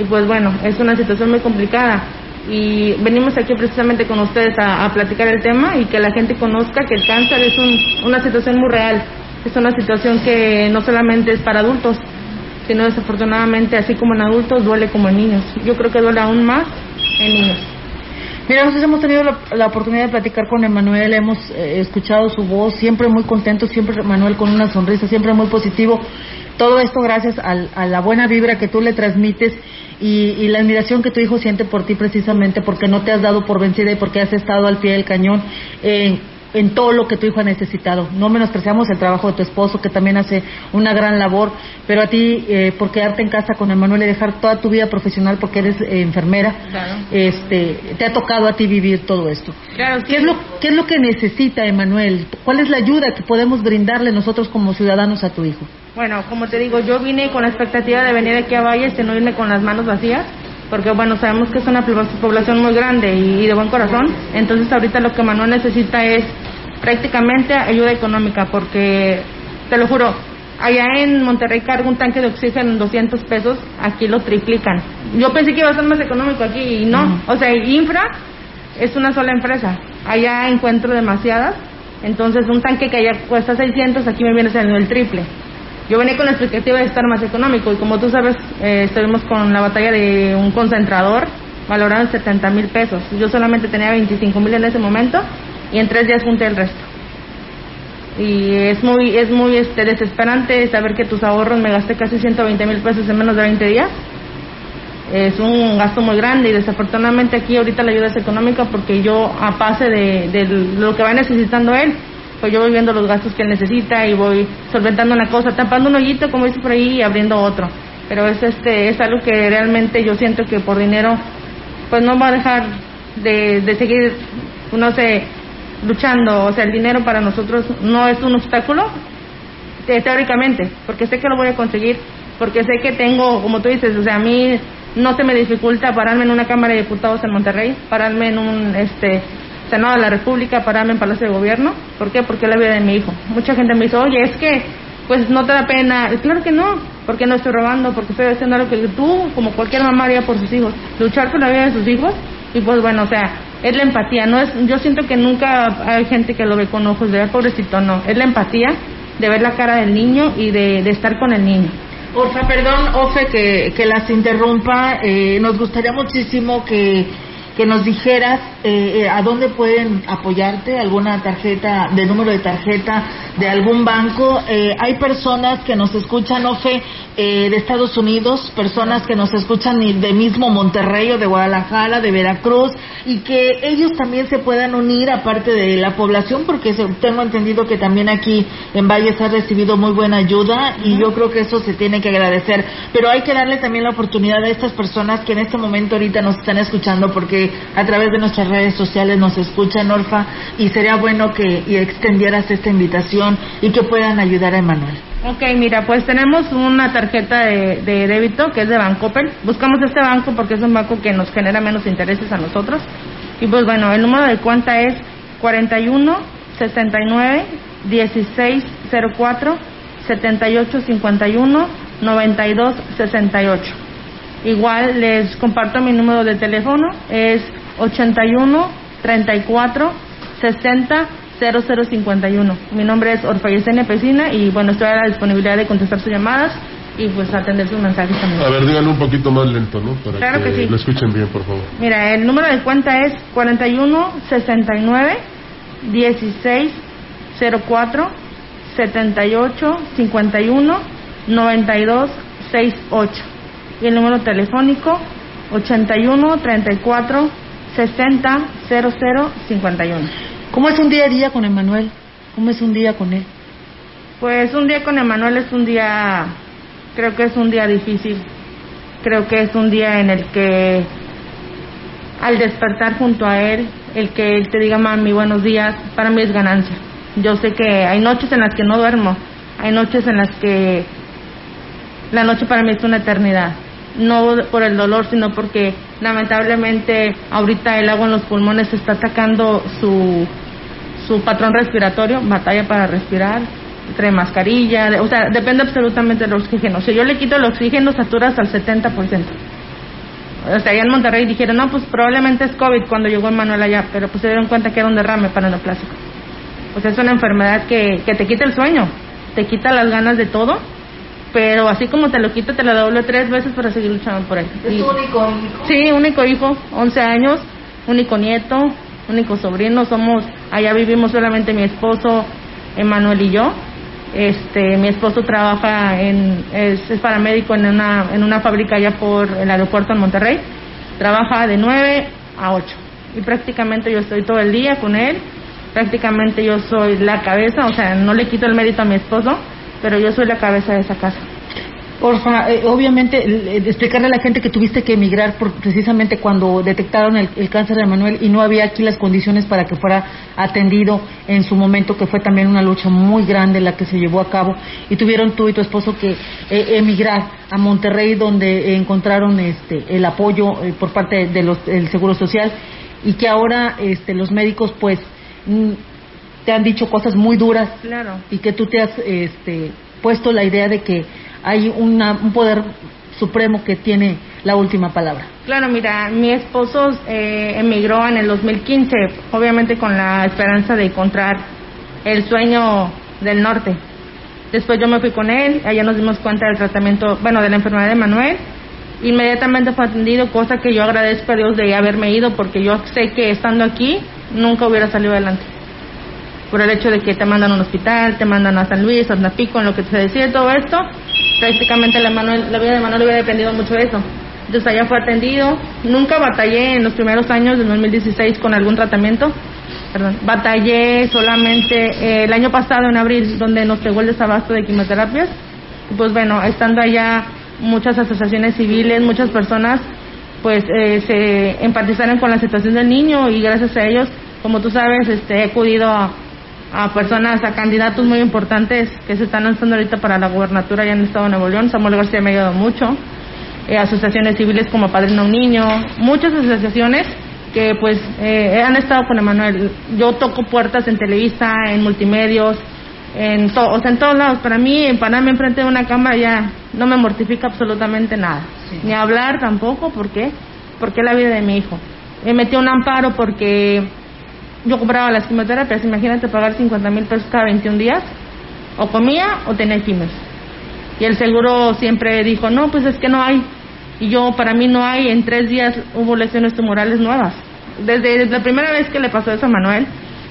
Y pues bueno, es una situación muy complicada y venimos aquí precisamente con ustedes a, platicar el tema y que la gente conozca que el cáncer es un, una situación muy real, es una situación que no solamente es para adultos, sino desafortunadamente así como en adultos duele como en niños. Yo creo que duele aún más en niños. Mira, nosotros hemos tenido la, oportunidad de platicar con Emanuel, hemos eh, escuchado su voz, siempre muy contento, siempre Emanuel con una sonrisa, siempre muy positivo. Todo esto gracias a la buena vibra que tú le transmites y, la admiración que tu hijo siente por ti precisamente porque no te has dado por vencida y porque has estado al pie del cañón en todo lo que tu hijo ha necesitado. No menospreciamos el trabajo de tu esposo, que también hace una gran labor, pero a ti, eh, por quedarte en casa con Emanuel y dejar toda tu vida profesional porque eres eh, enfermera, este, te ha tocado a ti vivir todo esto. ¿Qué, es lo, ¿Qué es lo que necesita Emanuel? ¿Cuál es la ayuda que podemos brindarle nosotros como ciudadanos a tu hijo? Bueno, como te digo, yo vine con la expectativa de venir aquí a Valles y no irme con las manos vacías. porque bueno, sabemos que es una población muy grande y, de buen corazón, entonces ahorita lo que Manuel necesita es prácticamente ayuda económica, porque te lo juro, allá en Monterrey cargo un tanque de oxígeno en 200 pesos, aquí lo triplican. Yo pensé que iba a ser más económico aquí y no, o sea, Infra es una sola empresa, allá encuentro demasiadas, entonces un tanque que allá cuesta 600, aquí me viene saliendo el triple. Yo venía con la expectativa de estar más económico y como tú sabes, eh, estuvimos con la batalla de un concentrador valorado en 70 mil pesos. Yo solamente tenía 25 mil en ese momento y en tres días junté el resto. Y es muy, es muy este, desesperante saber que tus ahorros me gasté casi 120 mil pesos en menos de 20 días. Es un gasto muy grande y desafortunadamente aquí ahorita la ayuda es económica porque yo a pase de, lo que va necesitando él, pues yo voy viendo los gastos que él necesita y voy solventando una cosa, tapando un hoyito como dice por ahí y abriendo otro. Pero es este es algo que realmente yo siento que por dinero pues no va a dejar de, de seguir no sé luchando, o sea, el dinero para nosotros no es un obstáculo teóricamente, porque sé que lo voy a conseguir, porque sé que tengo, como tú dices, o sea, a mí no se me dificulta pararme en una Cámara de Diputados en Monterrey, pararme en un este Senado de la República, pararme en Palacio de Gobierno. ¿Por qué? Porque es la vida de mi hijo. Mucha gente me dice, oye, es que, pues no te da pena. Claro que no, porque no estoy robando, porque estoy haciendo algo que tú, como cualquier mamá, haría por sus hijos. Luchar por la vida de sus hijos. Y pues bueno, o sea, es la empatía. no es Yo siento que nunca hay gente que lo ve con ojos de, pobrecito, no. Es la empatía de ver la cara del niño y de, de estar con el niño. Orfa, perdón, Ofe, que, que las interrumpa. Eh, nos gustaría muchísimo que que nos dijeras eh, eh, a dónde pueden apoyarte, alguna tarjeta, de número de tarjeta de algún banco. Eh, hay personas que nos escuchan, Ofe, eh, de Estados Unidos, personas que nos escuchan de mismo Monterrey o de Guadalajara, de Veracruz, y que ellos también se puedan unir aparte de la población, porque tengo entendido que también aquí en Valles ha recibido muy buena ayuda y yo creo que eso se tiene que agradecer. Pero hay que darle también la oportunidad a estas personas que en este momento ahorita nos están escuchando, porque a través de nuestras redes sociales nos escuchan, Orfa, y sería bueno que y extendieras esta invitación y que puedan ayudar a Emanuel. Ok, mira, pues tenemos una tarjeta de, débito que es de Bancoppel. Buscamos este banco porque es un banco que nos genera menos intereses a nosotros. Y pues bueno, el número de cuenta es 41 69 16 04 78 51 92 68. Igual les comparto mi número de teléfono, es 81 34 60 0051. Mi nombre es Orfa Yesenia Pesina y bueno, estoy a la disponibilidad de contestar sus llamadas y pues atender sus mensajes también. A ver, díganlo un poquito más lento, ¿no? Para claro que, sí. lo escuchen bien, por favor. Mira, el número de cuenta es 41 69 16 04 78 51 92 68 y el número telefónico 81 34 60 00 51. ¿Cómo es un día a día con Emanuel? ¿Cómo es un día con él? Pues un día con Emanuel es un día, creo que es un día difícil. Creo que es un día en el que al despertar junto a él, el que él te diga mami buenos días, para mí es ganancia. Yo sé que hay noches en las que no duermo, hay noches en las que la noche para mí es una eternidad. No por el dolor, sino porque lamentablemente ahorita el agua en los pulmones está atacando su, su patrón respiratorio, batalla para respirar, trae mascarilla, o sea, depende absolutamente del oxígeno. Si yo le quito el oxígeno, satura hasta el 70%. O sea, allá en Monterrey dijeron, no, pues probablemente es COVID cuando llegó Manuel allá, pero pues se dieron cuenta que era un derrame plástico Pues es una enfermedad que, que te quita el sueño, te quita las ganas de todo pero así como te lo quito, te lo doble tres veces para seguir luchando por él. ¿Es tu único hijo? Sí, único hijo, 11 años, único nieto, único sobrino. Somos, allá vivimos solamente mi esposo, Emanuel y yo. Este, mi esposo trabaja en, es, es, paramédico en una, en una fábrica allá por el aeropuerto en Monterrey. Trabaja de 9 a 8 y prácticamente yo estoy todo el día con él. Prácticamente yo soy la cabeza, o sea, no le quito el mérito a mi esposo, pero yo soy la cabeza de esa casa. Porfa, eh, obviamente, el explicarle a la gente que tuviste que emigrar por, precisamente cuando detectaron el, cáncer de Manuel y no había aquí las condiciones para que fuera atendido en su momento, que fue también una lucha muy grande la que se llevó a cabo, y tuvieron tú y tu esposo que eh, emigrar a Monterrey, donde encontraron este, el apoyo eh, por parte del Seguro Social, y que ahora este, los médicos, pues, mm, te han dicho cosas muy duras Claro. y que tú te has este, puesto la idea de que hay una, un poder supremo que tiene la última palabra. Claro, mira, mi esposo eh, emigró en el 2015, obviamente con la esperanza de encontrar el sueño del norte. Después yo me fui con él, allá nos dimos cuenta del tratamiento, bueno, de la enfermedad de Manuel. Inmediatamente fue atendido, cosa que yo agradezco a Dios de haberme ido, porque yo sé que estando aquí nunca hubiera salido adelante. Por el hecho de que te mandan a un hospital, te mandan a San Luis, a Napico, en lo que se decide todo esto, prácticamente la, Manuel- la vida de Manuel hubiera dependido mucho de eso. Entonces allá fue atendido. Nunca batallé en los primeros años del 2016 con algún tratamiento. Perdón. Batallé solamente eh, el año pasado, en abril, donde nos pegó el desabasto de quimioterapias. Pues bueno, estando allá muchas asociaciones civiles, muchas personas, pues eh, se empatizaron con la situación del niño y gracias a ellos, como tú sabes, este, he acudido a, a personas, a candidatos muy importantes que se están lanzando ahorita para la gubernatura allá en el estado de Nuevo León. Samuel García me ha ayudado mucho. Eh, asociaciones civiles como Padrino Un Niño, muchas asociaciones que pues eh, han estado con Emanuel. Yo toco puertas en Televisa, en multimedios, en to- o sea, en todos lados. Para mí, pararme enfrente de una cámara ya no me mortifica absolutamente nada. Ni hablar tampoco, ¿por qué? Porque es la vida de mi hijo. Me metí un amparo porque yo compraba las quimioterapias. Imagínate pagar 50 mil pesos cada 21 días. O comía o tenía quimios. Y el seguro siempre dijo, no, pues es que no hay. Y yo, para mí no hay. En tres días hubo lesiones tumorales nuevas. Desde la primera vez que le pasó eso a Manuel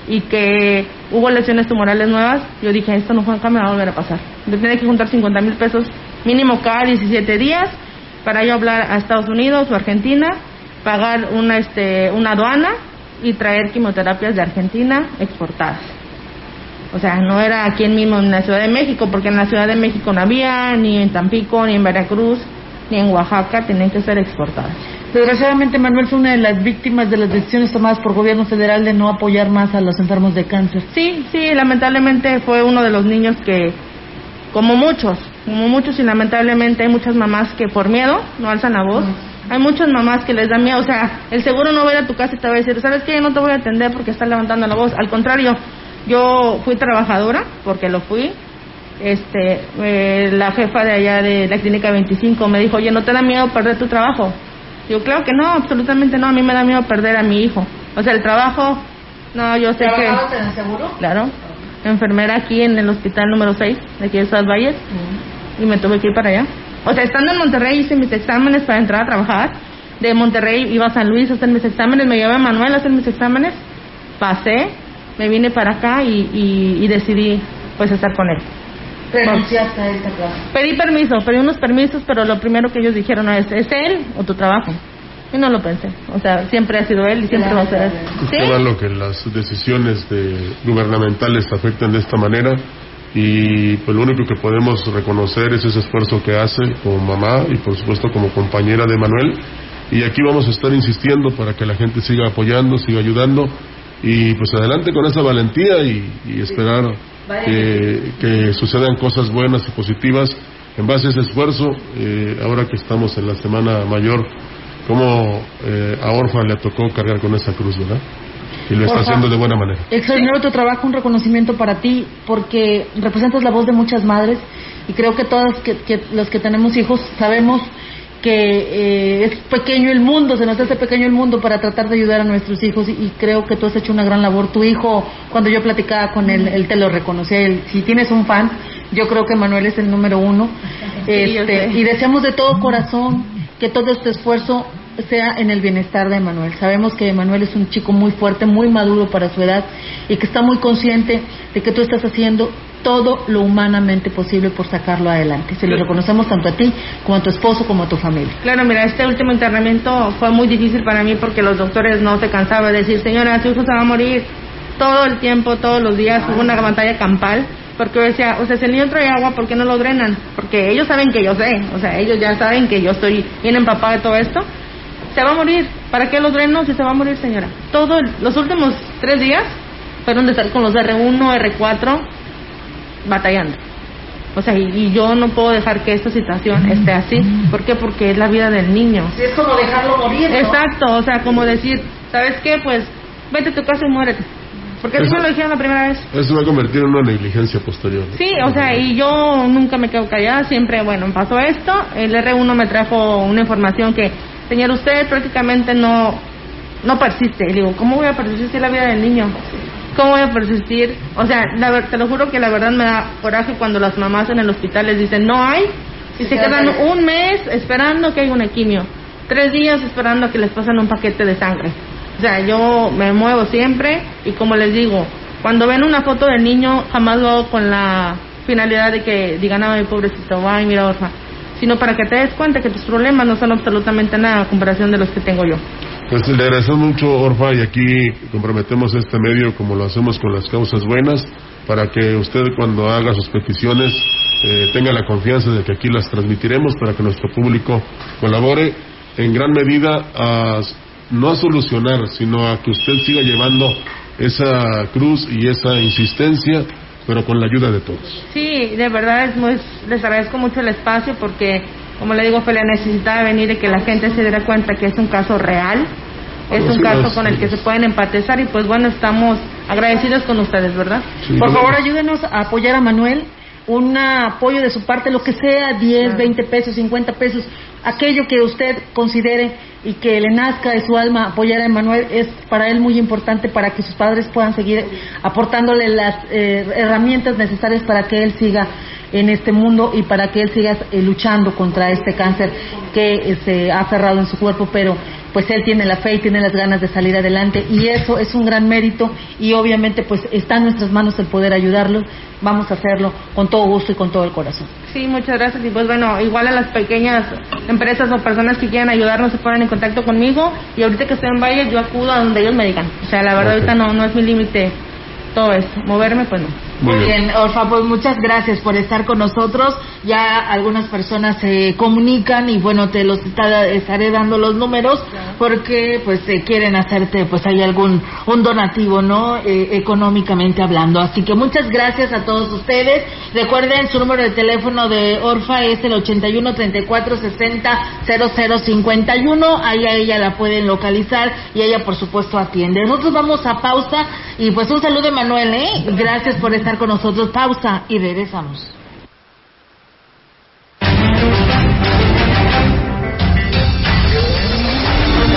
y que hubo lesiones tumorales nuevas, yo dije, esto no nunca me va a volver a pasar. Yo tenía que juntar 50 mil pesos mínimo cada 17 días para yo hablar a Estados Unidos o Argentina, pagar una, este, una aduana y traer quimioterapias de Argentina exportadas. O sea, no era aquí mismo en la Ciudad de México, porque en la Ciudad de México no había, ni en Tampico, ni en Veracruz, ni en Oaxaca, tenían que ser exportadas. Desgraciadamente, Manuel fue una de las víctimas de las decisiones tomadas por gobierno federal de no apoyar más a los enfermos de cáncer. Sí, sí, lamentablemente fue uno de los niños que, como muchos, como muchos y lamentablemente hay muchas mamás que por miedo no alzan la voz. Hay muchas mamás que les da miedo, o sea, el seguro no va a ir a tu casa y te va a decir, ¿sabes qué? No te voy a atender porque estás levantando la voz. Al contrario, yo fui trabajadora, porque lo fui. Este, eh, la jefa de allá de la clínica 25 me dijo, oye, ¿no te da miedo perder tu trabajo? Yo, claro que no, absolutamente no, a mí me da miedo perder a mi hijo. O sea, el trabajo, no, yo sé que... ¿Trabajabas en el seguro? Claro. Enfermera aquí en el hospital número 6 de aquí de Estados Valles. Y me tuve que ir para allá. O sea, estando en Monterrey hice mis exámenes para entrar a trabajar. De Monterrey iba a San Luis a hacer mis exámenes. Me llevé a Manuel a hacer mis exámenes. Pasé. Me vine para acá y, y, y decidí pues estar con él. Renunciaste a esta clase. Pedí permiso, pedí unos permisos, pero lo primero que ellos dijeron es, ¿es él o tu trabajo? Y no lo pensé. O sea, siempre ha sido él y siempre va a ser él. ¿Sí? Qué malo que las decisiones de- gubernamentales afecten de esta manera y pues lo único que podemos reconocer es ese esfuerzo que hace como mamá y por supuesto como compañera de Manuel y aquí vamos a estar insistiendo para que la gente siga apoyando, siga ayudando y pues adelante con esa valentía y, y esperar que, que sucedan cosas buenas y positivas en base a ese esfuerzo eh, ahora que estamos en la semana mayor como eh, a Orfa le tocó cargar con esa cruz, ¿verdad? Y lo está haciendo de buena manera. Extraordinario tu trabajo, un reconocimiento para ti, porque representas la voz de muchas madres y creo que todas que, que los que tenemos hijos sabemos que eh, es pequeño el mundo, se nos hace pequeño el mundo para tratar de ayudar a nuestros hijos y, y creo que tú has hecho una gran labor. Tu hijo, cuando yo platicaba con él, él te lo reconocía. Él, si tienes un fan, yo creo que Manuel es el número uno. Sí, Este, y deseamos de todo corazón que todo este esfuerzo sea en el bienestar de Emanuel. Sabemos que Emanuel es un chico muy fuerte, muy maduro para su edad y que está muy consciente de que tú estás haciendo todo lo humanamente posible por sacarlo adelante. Se lo reconocemos tanto a ti como a tu esposo como a tu familia. Claro, mira, este último internamiento fue muy difícil para mí porque los doctores no se cansaban de decir, señora, su hijo se va a morir todo el tiempo, todos los días. Hubo una batalla campal porque yo decía, o sea, si el niño trae agua, ¿por qué no lo drenan? Porque ellos saben que yo sé, o sea, ellos ya saben que yo estoy bien empapada de todo esto. Se va a morir. ¿Para qué lo dreno si se va a morir, señora? Todos los últimos tres días fueron de estar con los R1, R4, batallando. O sea, y, y yo no puedo dejar que esta situación esté así. ¿Por qué? Porque es la vida del niño. Sí, es como dejarlo morir, ¿no? Exacto, o sea, como decir, ¿sabes qué? Pues vete a tu casa y muérete. Porque así Eso- me lo dijeron la primera vez. Eso va a convertir en una negligencia posterior. Sí, o sea, y yo nunca me quedo callada, siempre, bueno, pasó esto, el R1 me trajo una información que, señor, usted prácticamente no, no persiste. Y digo, ¿cómo voy a persistir la vida del niño? ¿Cómo voy a persistir? O sea, la te lo juro que la verdad me da coraje cuando las mamás en el hospital les dicen, no hay, y Se se quedan un mes esperando que haya una quimio, tres días esperando a que les pasen un paquete de sangre. O sea, yo me muevo siempre y como les digo, cuando ven una foto del niño, jamás lo hago con la finalidad de que digan, ay, pobrecito, ay, mira, orfa, sino para que te des cuenta que tus problemas no son absolutamente nada a comparación de los que tengo yo. Pues le agradecemos mucho, Orfa, y aquí comprometemos este medio como lo hacemos con las causas buenas, para que usted cuando haga sus peticiones eh, tenga la confianza de que aquí las transmitiremos para que nuestro público colabore en gran medida a no a solucionar, sino a que usted siga llevando esa cruz y esa insistencia, pero con la ayuda de todos. Sí, de verdad es muy, les agradezco mucho el espacio porque, como le digo, Felia necesitaba venir y que la gente se diera cuenta que es un caso real, es un caso con el que se pueden empatizar y pues bueno, estamos agradecidos con ustedes, ¿verdad? Por favor, ayúdenos a apoyar a Manuel. Un apoyo de su parte, lo que sea, 10, 20 pesos, 50 pesos, aquello que usted considere y que le nazca de su alma apoyar a Manuel es para él muy importante para que sus padres puedan seguir aportándole las eh, herramientas necesarias para que él siga en este mundo y para que él siga eh, luchando contra este cáncer que eh, se ha aferrado en su cuerpo, pero pues él tiene la fe y tiene las ganas de salir adelante y eso es un gran mérito y obviamente pues está en nuestras manos el poder ayudarlo. Vamos a hacerlo con todo gusto y con todo el corazón. Sí, muchas gracias. Y pues bueno, igual a las pequeñas empresas o personas que quieran ayudarnos se ponen en contacto conmigo. Y ahorita que estoy en Valle, yo acudo a donde ellos me digan. O sea, la verdad, Ok. ahorita no, no es mi límite todo esto. Moverme, pues no. Muy bien, Orfa, pues muchas gracias por estar con nosotros. Ya algunas personas se comunican y bueno, te los está- estaré dando los números porque pues eh, quieren hacerte pues hay algún un donativo, ¿no? Eh, económicamente hablando. Así que muchas gracias a todos ustedes. Recuerden su número de teléfono de Orfa es el 81 34 60 00 51. Ahí a ella la pueden localizar y ella por supuesto atiende. Nosotros vamos a pausa y pues un saludo de Manuel, ¿eh? Gracias por estar con nosotros. Pausa y regresamos.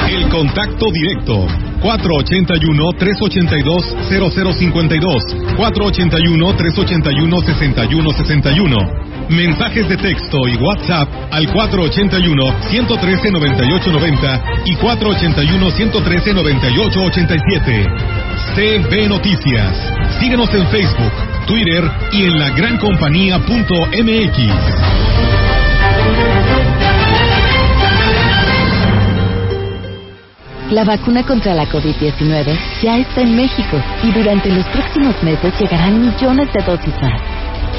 El contacto directo 481-382-0052 481-381-6161 Mensajes de texto y WhatsApp al 481-113-9890 y 481-113-9887 CB Noticias Síguenos en Facebook, Twitter y en lagrancompañía.mx La vacuna contra la COVID-19 ya está en México y durante los próximos meses llegarán millones de dosis más.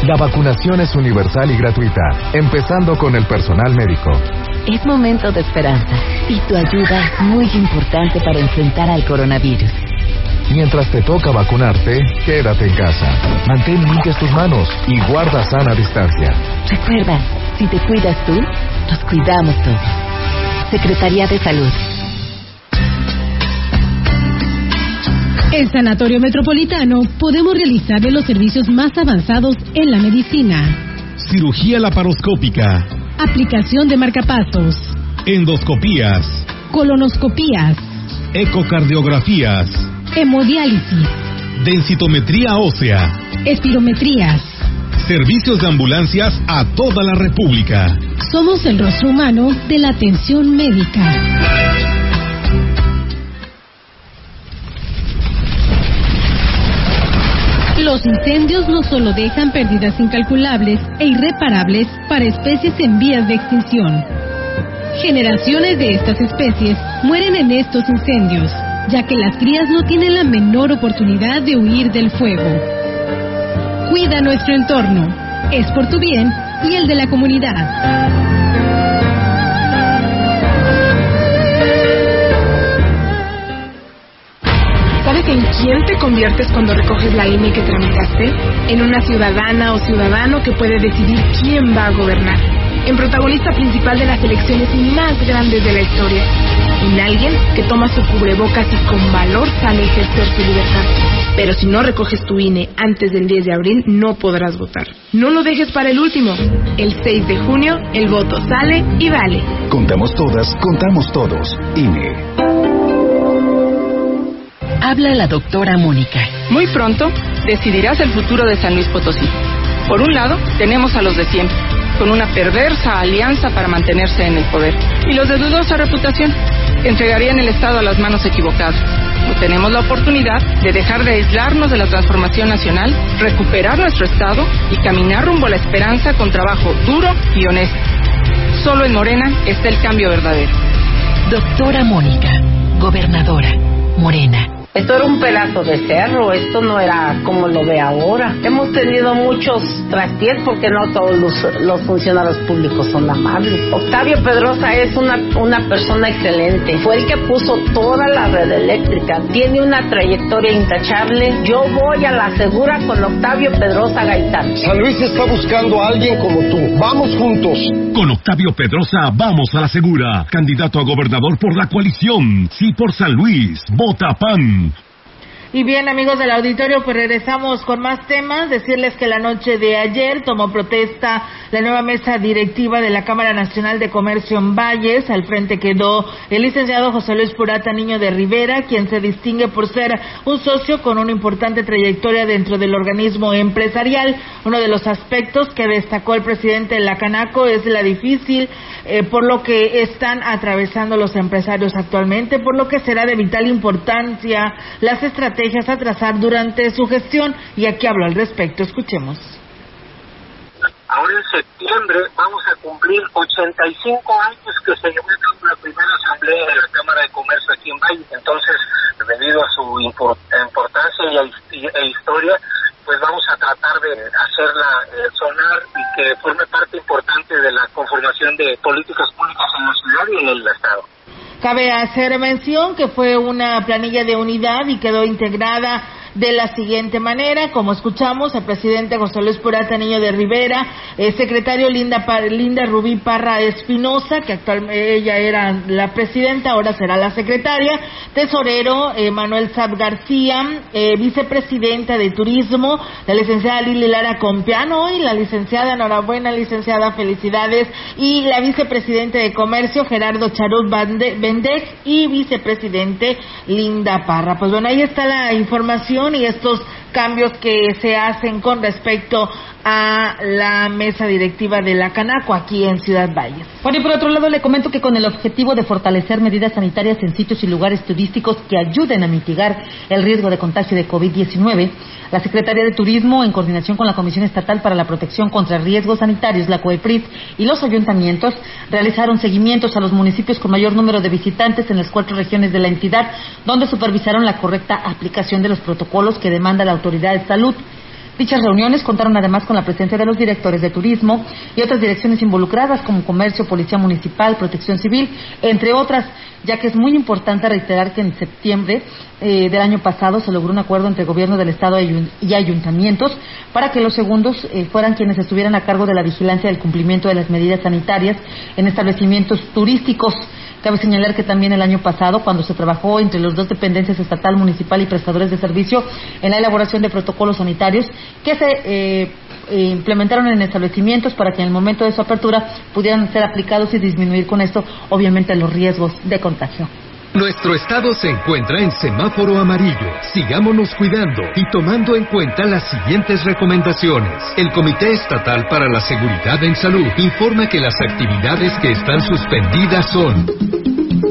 La vacunación es universal y gratuita, empezando con el personal médico. Es momento de esperanza y tu ayuda es muy importante para enfrentar al coronavirus. Mientras te toca vacunarte, quédate en casa. Mantén limpias tus manos y guarda sana distancia. Recuerda, si te cuidas tú, nos cuidamos todos. Secretaría de Salud. En Sanatorio Metropolitano podemos realizarle los servicios más avanzados en la medicina. Cirugía laparoscópica, Aplicación de marcapasos, endoscopías, colonoscopías, ecocardiografías, hemodiálisis, densitometría ósea, espirometrías. servicios de ambulancias a toda la República. Somos el rostro humano de la atención médica. Los incendios no solo dejan pérdidas incalculables e irreparables para especies en vías de extinción. Generaciones de estas especies mueren en estos incendios, ya que las crías no tienen la menor oportunidad de huir del fuego. Cuida nuestro entorno. Es por tu bien y el de la comunidad. ¿Sabes en quién te conviertes cuando recoges la INE que tramitaste? En una ciudadana o ciudadano que puede decidir quién va a gobernar. En protagonista principal de las elecciones más grandes de la historia. En alguien que toma su cubrebocas y con valor sale a ejercer su libertad. Pero si no recoges tu INE antes del 10 de abril, no podrás votar. No lo dejes para el último. El 6 de junio, el voto sale y vale. Contamos todas, contamos todos. INE. Habla la doctora Mónica. Muy pronto decidirás el futuro de San Luis Potosí. Por un lado, tenemos a los de siempre, con una perversa alianza para mantenerse en el poder. Y los de dudosa reputación entregarían el Estado a las manos equivocadas. Tenemos la oportunidad de dejar de aislarnos de la transformación nacional, recuperar nuestro Estado y caminar rumbo a la esperanza con trabajo duro y honesto. Solo en Morena está el cambio verdadero. Doctora Mónica, gobernadora, Morena. Esto era un pedazo de cerro, esto no era como lo ve ahora. Hemos tenido muchos traspiés porque no todos los, los funcionarios públicos son amables. Octavio Pedrosa es una, una persona excelente. Fue el que puso toda la red eléctrica. Tiene una trayectoria intachable. Yo voy a la segura con Octavio Pedrosa Gaitán. San Luis está buscando a alguien como tú. Vamos juntos. Con Octavio Pedrosa vamos a la segura. Candidato a gobernador por la coalición. Sí por San Luis. Vota PAN. Y bien, amigos del auditorio, pues regresamos con más temas. Decirles que la noche de ayer tomó protesta la nueva mesa directiva de la Cámara Nacional de Comercio en Valles. Al frente quedó el licenciado José Luis Purata Niño de Rivera, quien se distingue por ser un socio con una importante trayectoria dentro del organismo empresarial. Uno de los aspectos que destacó el presidente de la Canaco es la difícil eh, por lo que están atravesando los empresarios actualmente, por lo que será de vital importancia las estrategias a trazar durante su gestión. Y aquí hablo al respecto. Escuchemos. Ahora en septiembre vamos a cumplir 85 años que se llevó a cabo la primera asamblea de la Cámara de Comercio aquí en Valle. Entonces, debido a su import importancia y, a, e historia, pues vamos a tratar de hacerla eh, sonar y que forme parte importante de la conformación de políticas públicas en la ciudad y en el Estado. Cabe hacer mención que fue una planilla de unidad y quedó integrada de la siguiente manera, como escuchamos, el presidente José Luis Purata Niño de Rivera, el secretario Linda, Linda Rubí Parra Espinosa, que actualmente ella era la presidenta, ahora será la secretaria, tesorero eh, Manuel Sab García, eh, vicepresidenta de Turismo, la licenciada Lili Lara Compiano y la licenciada, enhorabuena licenciada, felicidades, y la vicepresidenta de Comercio Gerardo Charut Bendez y vicepresidente Linda Parra. Pues bueno, ahí está la información y estos cambios que se hacen con respecto a la mesa directiva de la Canaco aquí en Ciudad Valles. Bueno, y por otro lado le comento que con el objetivo de fortalecer medidas sanitarias en sitios y lugares turísticos que ayuden a mitigar el riesgo de contagio de COVID-19, la Secretaría de Turismo, en coordinación con la Comisión Estatal para la Protección contra Riesgos Sanitarios, la COEPRIS, y los ayuntamientos, realizaron seguimientos a los municipios con mayor número de visitantes en las cuatro regiones de la entidad, donde supervisaron la correcta aplicación de los protocolos que demanda la Autoridad de Salud. Dichas reuniones contaron además con la presencia de los directores de turismo y otras direcciones involucradas como Comercio, Policía Municipal, Protección Civil, entre otras, ya que es muy importante reiterar que en septiembre eh, del año pasado se logró un acuerdo entre Gobierno del Estado y ayuntamientos para que los segundos eh, fueran quienes estuvieran a cargo de la vigilancia del cumplimiento de las medidas sanitarias en establecimientos turísticos. Cabe señalar que también el año pasado, cuando se trabajó entre las dos dependencias estatal, municipal y prestadores de servicio en la elaboración de protocolos sanitarios que se eh, implementaron en establecimientos para que en el momento de su apertura pudieran ser aplicados y disminuir con esto, obviamente, los riesgos de contagio. Nuestro estado se encuentra en semáforo amarillo. Sigámonos cuidando y tomando en cuenta las siguientes recomendaciones. El Comité Estatal para la Seguridad en Salud informa que las actividades que están suspendidas son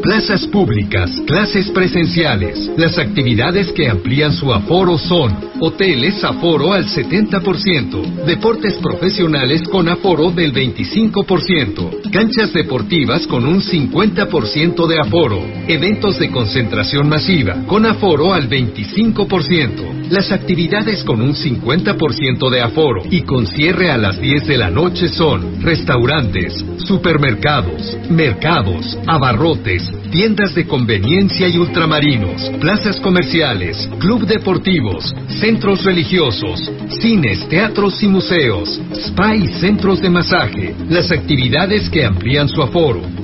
plazas públicas, clases presenciales. Las actividades que amplían su aforo son hoteles aforo al 70%, deportes profesionales con aforo del 25%, canchas deportivas con un 50% de aforo, eventos de concentración masiva con aforo al 25%, Las actividades con un 50% de aforo y con cierre a las 10 de la noche son restaurantes, supermercados, mercados, abarrotes, tiendas de conveniencia y ultramarinos, plazas comerciales, club deportivos, centros religiosos, cines, teatros y museos, spa y centros de masaje. Las actividades que amplían su aforo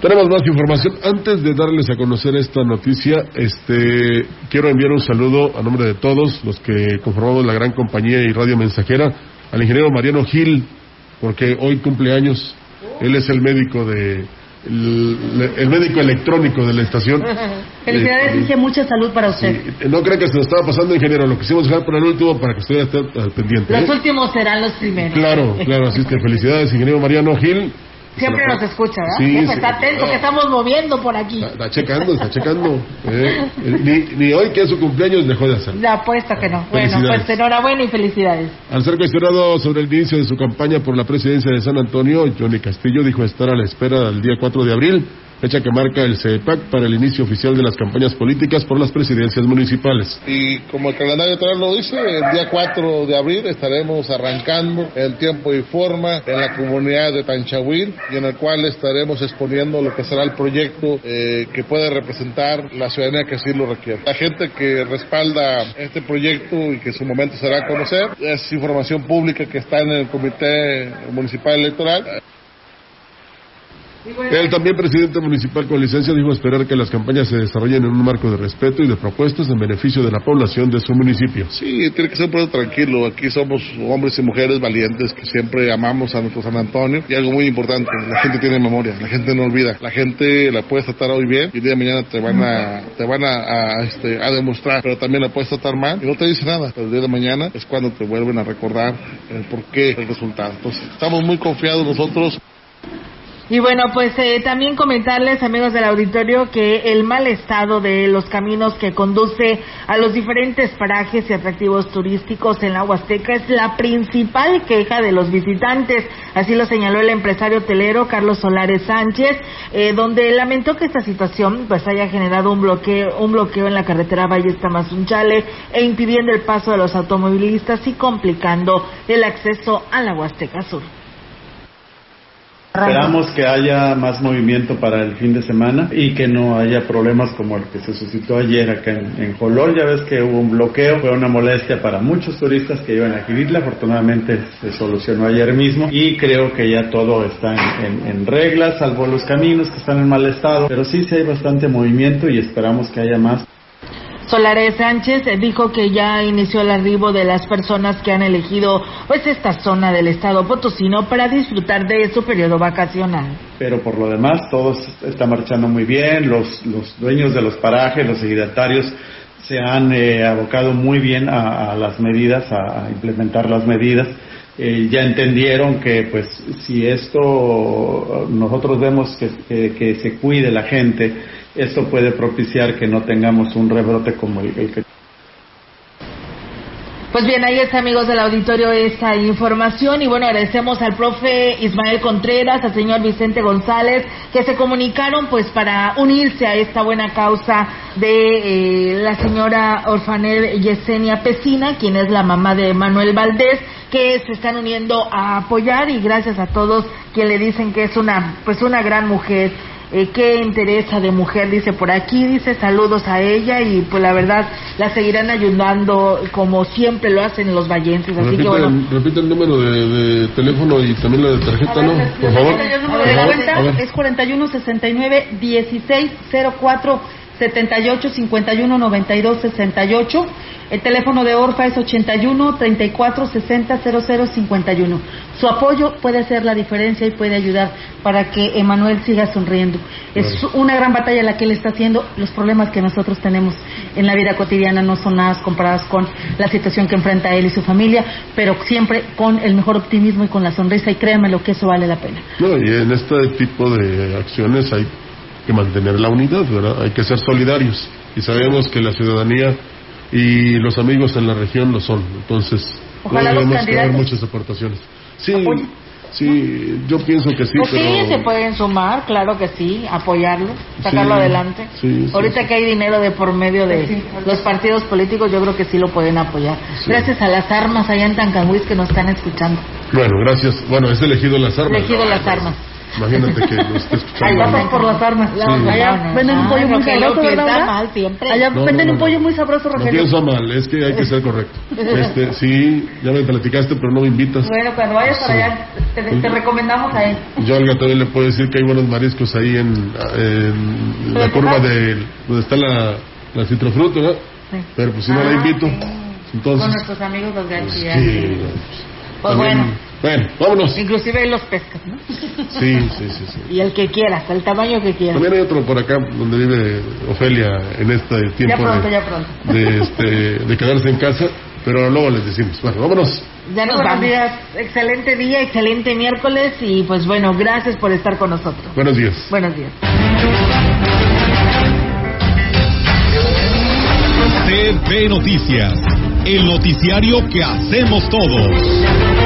Tenemos más información. Antes de darles a conocer esta noticia, este, quiero enviar un saludo a nombre de todos los que conformamos la gran compañía y radio mensajera al ingeniero Mariano Gil, porque hoy cumple años. Él es el médico de el, el médico electrónico de la estación. Felicidades, Eh, dije mucha salud para usted. No creo que se nos estaba pasando, ingeniero. Lo quisimos dejar para el último para que usted esté al pendiente. Los ¿eh? últimos serán los primeros. Claro, claro. Así es que felicidades, ingeniero Mariano Gil. Siempre nos escucha, ¿verdad? Sí, Siempre está atento que estamos moviendo por aquí. Está checando, está checando. ¿eh? Ni, ni hoy que es su cumpleaños dejó de hacerlo. La apuesta que no. Bueno, pues enhorabuena y felicidades. Al ser cuestionado sobre el inicio de su campaña por la presidencia de San Antonio, Johnny Castillo dijo estar a la espera del día 4 de abril, fecha que marca el CEPAC para el inicio oficial de las campañas políticas por las presidencias municipales. Y como el calendario electoral lo dice, el día 4 de abril estaremos arrancando el tiempo y forma en la comunidad de Tanchahuil y en el cual estaremos exponiendo lo que será el proyecto eh, que puede representar la ciudadanía que así lo requiere. La gente que respalda este proyecto y que en su momento será conocer es información pública que está en el Comité Municipal Electoral. El también presidente municipal con licencia dijo esperar que las campañas se desarrollen en un marco de respeto y de propuestas en beneficio de la población de su municipio. Sí, tiene que ser un pueblo tranquilo. Aquí somos hombres y mujeres valientes que siempre amamos a nuestro San Antonio. Y algo muy importante, la gente tiene memoria, la gente no olvida. La gente la puedes tratar hoy bien y el día de mañana te van a, te van a, a, este, a demostrar, pero también la puedes tratar mal y no te dice nada. Pero el día de mañana es cuando te vuelven a recordar el porqué del resultado. Entonces, estamos muy confiados nosotros. Y bueno, pues eh, también comentarles, amigos del auditorio, que el mal estado de los caminos que conduce a los diferentes parajes y atractivos turísticos en la Huasteca es la principal queja de los visitantes. Así lo señaló el empresario hotelero Carlos Solares Sánchez, eh, donde lamentó que esta situación pues haya generado un bloqueo, un bloqueo en la carretera Valle Tamazunchale e impidiendo el paso de los automovilistas y complicando el acceso a la Huasteca Sur. Esperamos que haya más movimiento para el fin de semana y que no haya problemas como el que se suscitó ayer acá en, en. Ya ves que hubo un bloqueo, fue una molestia para muchos turistas que iban a Quirítla. Afortunadamente se solucionó ayer mismo y creo que ya todo está en, en, en regla, salvo los caminos que están en mal estado. Pero sí, sí hay bastante movimiento y esperamos que haya más. Solares Sánchez eh, dijo que ya inició el arribo de las personas que han elegido pues esta zona del estado potosino para disfrutar de su periodo vacacional. Pero por lo demás, todo está marchando muy bien. Los, los dueños de los parajes, los ejidatarios, se han eh, abocado muy bien a, a las medidas, a, implementar las medidas. Eh, ya entendieron que, pues, si esto nosotros vemos que se cuide la gente, esto puede propiciar que no tengamos un rebrote como el, el que pues bien, ahí está, amigos del auditorio, esta información. Y bueno, agradecemos al profe Ismael Contreras, al señor Vicente González, que se comunicaron pues para unirse a esta buena causa de eh, la señora Orfanel Yesenia Pesina, quien es la mamá de Manuel Valdés, que se están uniendo a apoyar y gracias a todos quien le dicen que es una pues una gran mujer eh, qué interesa de mujer, dice por aquí, dice saludos a ella y pues la verdad la seguirán ayudando como siempre lo hacen los vallenses. Así repite, que bueno. el, repite el número de, de, teléfono y también la de tarjeta, ¿no? Por favor. El número de cuenta es 41 69 16 04 78 51 92 68. El teléfono de Orfa es 81 34 60 00 51. Su apoyo puede hacer la diferencia y puede ayudar para que Emanuel siga sonriendo. Es una gran batalla la que él está haciendo. Los problemas que nosotros tenemos en la vida cotidiana no son nada comparados con la situación que enfrenta él y su familia, pero siempre con el mejor optimismo y con la sonrisa. Y créanme lo que eso vale la pena. No, y en este tipo de acciones hay que mantener la unidad, ¿verdad? Hay que ser solidarios. Y sabemos que la ciudadanía y los amigos en la región lo son. Entonces, Ojalá no debemos muchas aportaciones. Sí, sí, yo pienso que sí, Pues sí, pero... se pueden sumar, claro que sí, apoyarlo, sacarlo Sí, adelante. sí, sí, Ahorita que hay dinero de por medio de los partidos políticos, yo creo que sí lo pueden apoyar. Gracias a las armas allá en Tancanhuiz que nos están escuchando. Bueno, gracias. Bueno, es elegido las armas. Elegido las armas. Imagínate que lo esté escuchando. Ahí vamos por las armas. Sí. Allá No, no, venden un no, pollo muy sabroso, piensa ¿verdad? mal siempre. Allá No, venden no, un no. pollo muy sabroso, No Rogelio. pienso mal, es que hay que ser correcto. Este, sí, ya me platicaste, pero no me invitas. Bueno, cuando vayas para Sí. allá, te, te recomendamos a él. Yo, Olga, también le puedo decir que hay buenos mariscos ahí en, en la curva ¿qué de donde está la, la citrofruta, ¿verdad? Sí. Pero pues si no la Ah, invito, Con entonces... nuestros amigos los García. Sí, Pues también- bueno. Bueno, vámonos. Inclusive ahí los pescas, ¿no? Sí, sí, sí, sí. Y el que quieras, el tamaño que quieras. También hay otro por acá donde vive Ofelia en este tiempo Ya pronto, de, ya pronto. de, este, de quedarse en casa, pero luego les decimos, bueno, vámonos. Ya nos Buenos vamos. días. Excelente día, excelente miércoles y pues bueno, gracias por estar con nosotros. Buenos días. Buenos días. TV Noticias, el noticiario que hacemos todos.